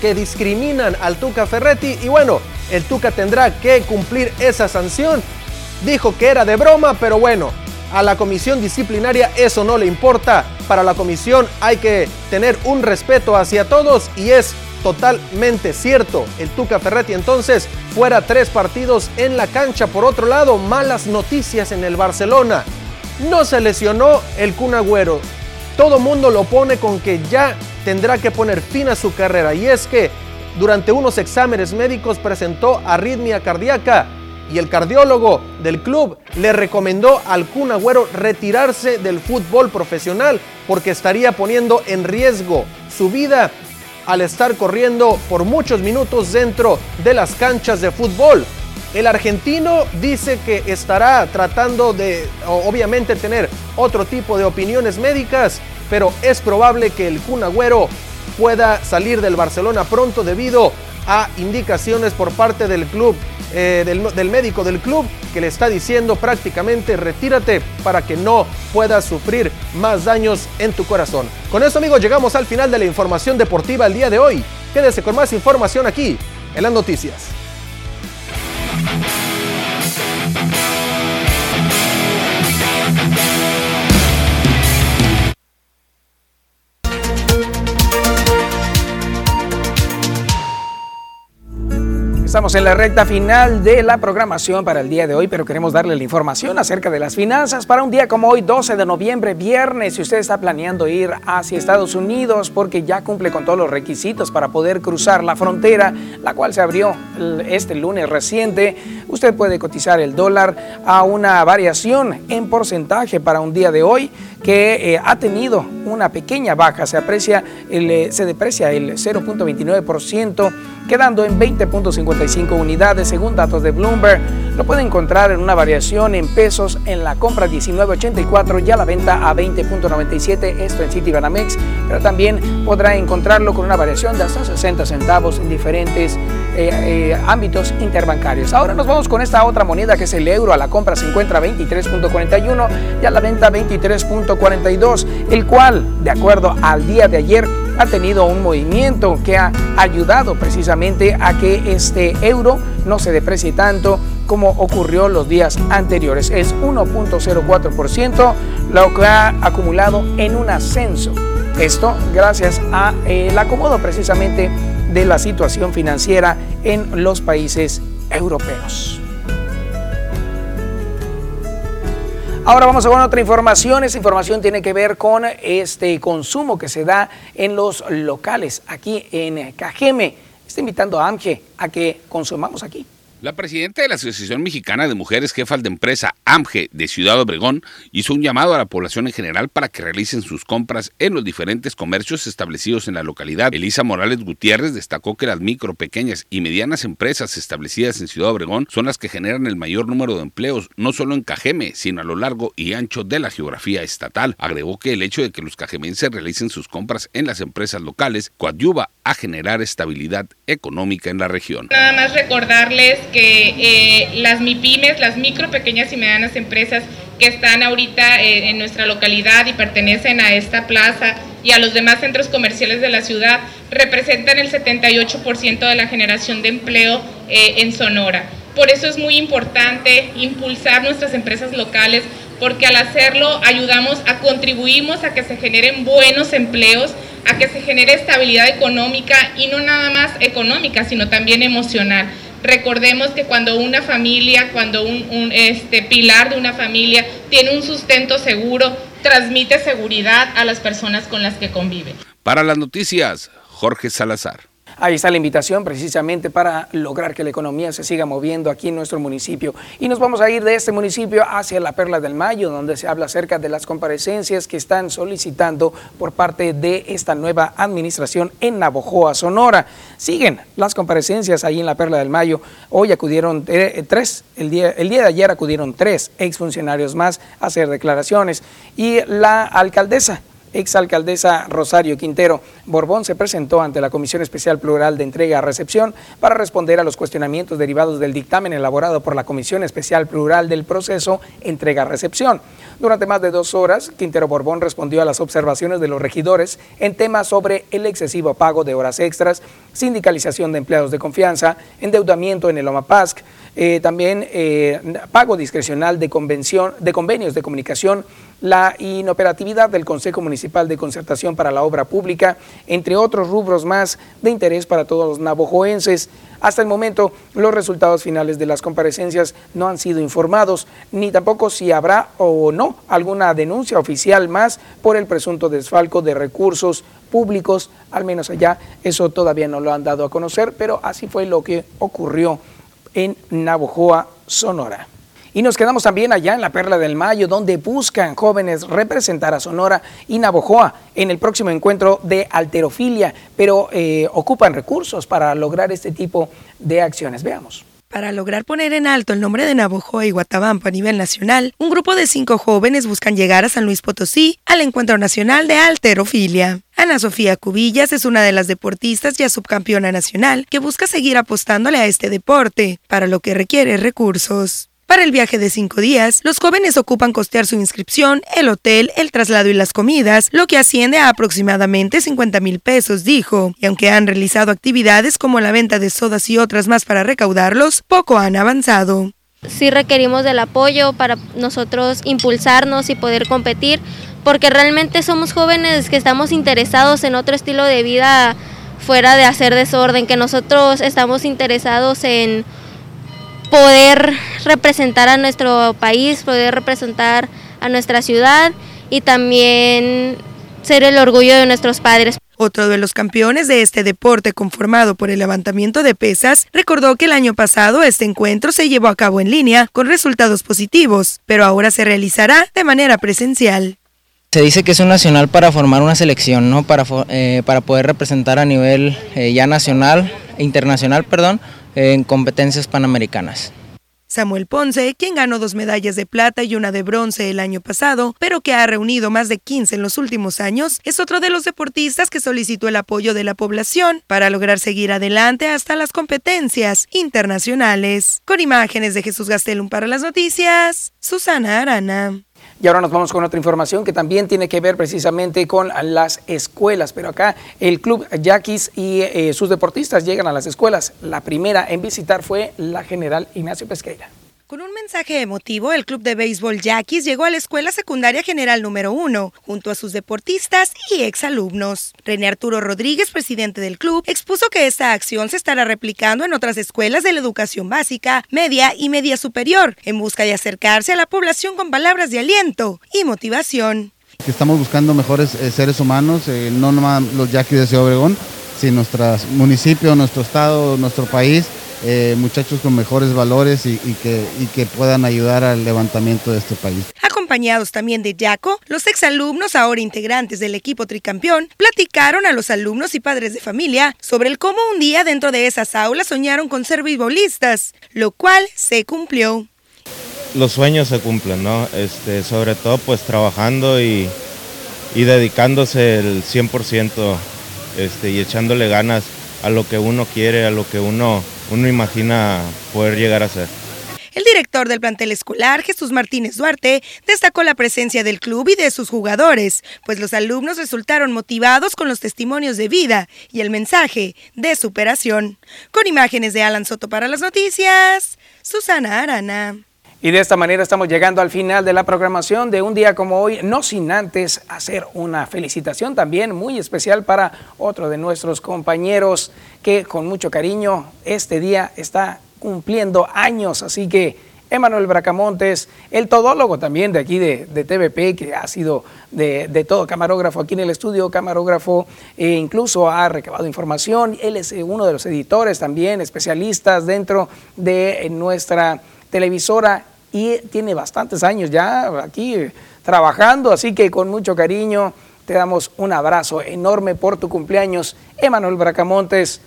que discriminan al Tuca Ferretti. Y bueno, el Tuca tendrá que cumplir esa sanción. Dijo que era de broma, pero bueno, a la comisión disciplinaria eso no le importa. Para la comisión hay que tener un respeto hacia todos y es totalmente cierto. El Tuca Ferretti entonces fuera tres partidos en la cancha. Por otro lado, malas noticias en el Barcelona. No se lesionó el Kun Agüero. Todo mundo lo pone con que ya tendrá que poner fin a su carrera y es que durante unos exámenes médicos presentó arritmia cardíaca y el cardiólogo del club le recomendó al Kun Agüero retirarse del fútbol profesional porque estaría poniendo en riesgo su vida al estar corriendo por muchos minutos dentro de las canchas de fútbol. El argentino dice que estará tratando de, obviamente, tener otro tipo de opiniones médicas, pero es probable que el Kun Agüero pueda salir del Barcelona pronto debido a indicaciones por parte del club, eh, del, médico del club, que le está diciendo prácticamente retírate para que no puedas sufrir más daños en tu corazón. Con eso amigos llegamos al final de la información deportiva el día de hoy. Quédese con más información aquí en las noticias. Estamos en la recta final de la programación para el día de hoy, pero queremos darle la información acerca de las finanzas para un día como hoy, 12 de noviembre, viernes. Si usted está planeando ir hacia Estados Unidos porque ya cumple con todos los requisitos para poder cruzar la frontera, la cual se abrió este lunes reciente, usted puede cotizar el dólar a una variación en porcentaje para un día de hoy que eh, ha tenido una pequeña baja, se aprecia, eh, se deprecia el 0.29% quedando en 20.55 unidades según datos de Bloomberg. Lo puede encontrar en una variación en pesos en la compra 19.84 y a la venta a 20.97, esto en Citibanamex, pero también podrá encontrarlo con una variación de hasta 60 centavos en diferentes eh, eh, ámbitos interbancarios. Ahora nos vamos con esta otra moneda que es el euro. A la compra se encuentra 23.41 y a la venta 23.42, el cual, de acuerdo al día de ayer, ha tenido un movimiento que ha ayudado precisamente a que este euro no se deprecie tanto como ocurrió los días anteriores. Es 1.04% lo que ha acumulado en un ascenso. Esto gracias al el acomodo precisamente de la situación financiera en los países europeos. Ahora vamos a ver otra información. Esa información tiene que ver con este consumo que se da en los locales aquí en Cajeme. Está invitando a AMGE a que consumamos aquí. La presidenta de la Asociación Mexicana de Mujeres Jefas de Empresa, AMGE, de Ciudad Obregón, hizo un llamado a la población en general para que realicen sus compras en los diferentes comercios establecidos en la localidad. Elisa Morales Gutiérrez destacó que las micro, pequeñas y medianas empresas establecidas en Ciudad Obregón son las que generan el mayor número de empleos, no solo en Cajeme, sino a lo largo y ancho de la geografía estatal. Agregó que el hecho de que los cajemenses realicen sus compras en las empresas locales coadyuva a generar estabilidad económica en la región. Nada más recordarles que eh, las MIPIMES, las micro, pequeñas y medianas empresas que están ahorita eh, en nuestra localidad y pertenecen a esta plaza y a los demás centros comerciales de la ciudad, representan el 78% de la generación de empleo eh, en Sonora. Por eso es muy importante impulsar nuestras empresas locales, porque al hacerlo ayudamos a contribuimos a que se generen buenos empleos, a que se genere estabilidad económica y no nada más económica, sino también emocional. Recordemos que cuando una familia, cuando un, este, pilar de una familia tiene un sustento seguro, transmite seguridad a las personas con las que convive. Para las noticias, Jorge Salazar. Ahí está la invitación precisamente para lograr que la economía se siga moviendo aquí en nuestro municipio. Y nos vamos a ir de este municipio hacia la Perla del Mayo, donde se habla acerca de las comparecencias que están solicitando por parte de esta nueva administración en Navojoa, Sonora. Siguen las comparecencias ahí en la Perla del Mayo. Hoy acudieron eh, tres, el día, el día de ayer acudieron tres exfuncionarios más a hacer declaraciones. Y la alcaldesa exalcaldesa Rosario Quintero Borbón se presentó ante la Comisión Especial Plural de Entrega a Recepción para responder a los cuestionamientos derivados del dictamen elaborado por la Comisión Especial Plural del proceso Entrega-Recepción. Durante más de dos horas, Quintero Borbón respondió a las observaciones de los regidores en temas sobre el excesivo pago de horas extras, sindicalización de empleados de confianza, endeudamiento en el OMAPASC, eh, también eh, pago discrecional de, convención, de convenios de comunicación, la inoperatividad del Consejo Municipal de Concertación para la Obra Pública, entre otros rubros más de interés para todos los navojoenses. Hasta el momento, los resultados finales de las comparecencias no han sido informados, ni tampoco si habrá o no alguna denuncia oficial más por el presunto desfalco de recursos públicos, al menos allá eso todavía no lo han dado a conocer, pero así fue lo que ocurrió en Navojoa, Sonora. Y nos quedamos también allá en la Perla del Mayo, donde buscan jóvenes representar a Sonora y Navojoa en el próximo encuentro de alterofilia, pero eh, ocupan recursos para lograr este tipo de acciones. Veamos. Para lograr poner en alto el nombre de Navojoa y Guatabampo a nivel nacional, un grupo de cinco jóvenes buscan llegar a San Luis Potosí al Encuentro Nacional de Alterofilia. Ana Sofía Cubillas es una de las deportistas ya subcampeona nacional que busca seguir apostándole a este deporte, para lo que requiere recursos. Para el viaje de cinco días, los jóvenes ocupan costear su inscripción, el hotel, el traslado y las comidas, lo que asciende a aproximadamente 50 mil pesos, dijo. Y aunque han realizado actividades como la venta de sodas y otras más para recaudarlos, poco han avanzado. Sí requerimos del apoyo para nosotros impulsarnos y poder competir, porque realmente somos jóvenes que estamos interesados en otro estilo de vida fuera de hacer desorden, que nosotros estamos interesados en poder representar a nuestro país, poder representar a nuestra ciudad y también ser el orgullo de nuestros padres. Otro de los campeones de este deporte conformado por el levantamiento de pesas recordó que el año pasado este encuentro se llevó a cabo en línea con resultados positivos, pero ahora se realizará de manera presencial. Se dice que es un nacional para formar una selección, ¿no? para, eh, para poder representar a nivel eh, ya nacional, internacional, perdón, en competencias panamericanas. Samuel Ponce, quien ganó dos medallas de plata y una de bronce el año pasado, pero que ha reunido más de 15 en los últimos años, es otro de los deportistas que solicitó el apoyo de la población para lograr seguir adelante hasta las competencias internacionales. Con imágenes de Jesús Gastelum para las noticias, Susana Arana. Y ahora nos vamos con otra información que también tiene que ver precisamente con las escuelas, pero acá el club Yaquis y eh, sus deportistas llegan a las escuelas. La primera en visitar fue la general Ignacio Pesqueira. Con un mensaje emotivo, el club de béisbol Yaquis llegó a la Escuela Secundaria General número 1, junto a sus deportistas y exalumnos. René Arturo Rodríguez, presidente del club, expuso que esta acción se estará replicando en otras escuelas de la educación básica, media y media superior, en busca de acercarse a la población con palabras de aliento y motivación. Estamos buscando mejores eh, seres humanos, eh, no nomás los Yaquis de Obregón, sino nuestro municipio, nuestro estado, nuestro país eh, muchachos con mejores valores y, que, y que puedan ayudar al levantamiento de este país. Acompañados también de Yaco, los exalumnos, ahora integrantes del equipo tricampeón, platicaron a los alumnos y padres de familia sobre el cómo un día dentro de esas aulas soñaron con ser beisbolistas, lo cual se cumplió. Los sueños se cumplen, ¿no? Este, sobre todo pues trabajando y, y dedicándose el 100% este, y echándole ganas a lo que uno quiere, a lo que uno uno imagina poder llegar a ser. El director del plantel escolar, Jesús Martínez Duarte, destacó la presencia del club y de sus jugadores, pues los alumnos resultaron motivados con los testimonios de vida y el mensaje de superación. Con imágenes de Alan Soto para las noticias, Susana Arana. Y de esta manera estamos llegando al final de la programación de un día como hoy, no sin antes hacer una felicitación también muy especial para otro de nuestros compañeros que con mucho cariño este día está cumpliendo años, así que Emanuel Bracamontes, el todólogo también de aquí de, TVP, que ha sido de, todo camarógrafo aquí en el estudio, camarógrafo, e incluso ha recabado información, él es uno de los editores también, especialistas dentro de nuestra televisora y tiene bastantes años ya aquí trabajando, así que con mucho cariño te damos un abrazo enorme por tu cumpleaños, Emanuel Bracamontes.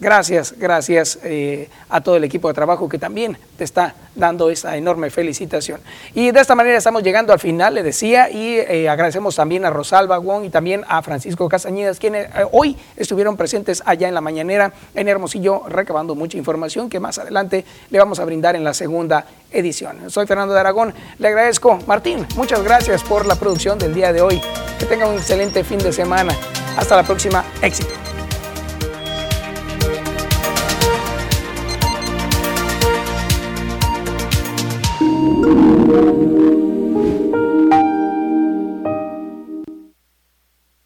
Gracias, gracias eh, a todo el equipo de trabajo que también te está dando esa enorme felicitación. Y de esta manera estamos llegando al final, le decía, y eh, agradecemos también a Rosalba Wong y también a Francisco Casañedas, quienes eh, hoy estuvieron presentes allá en la mañanera en Hermosillo, recabando mucha información que más adelante le vamos a brindar en la segunda edición. Soy Fernando de Aragón, le agradezco. Martín, muchas gracias por la producción del día de hoy. Que tenga un excelente fin de semana. Hasta la próxima, éxito.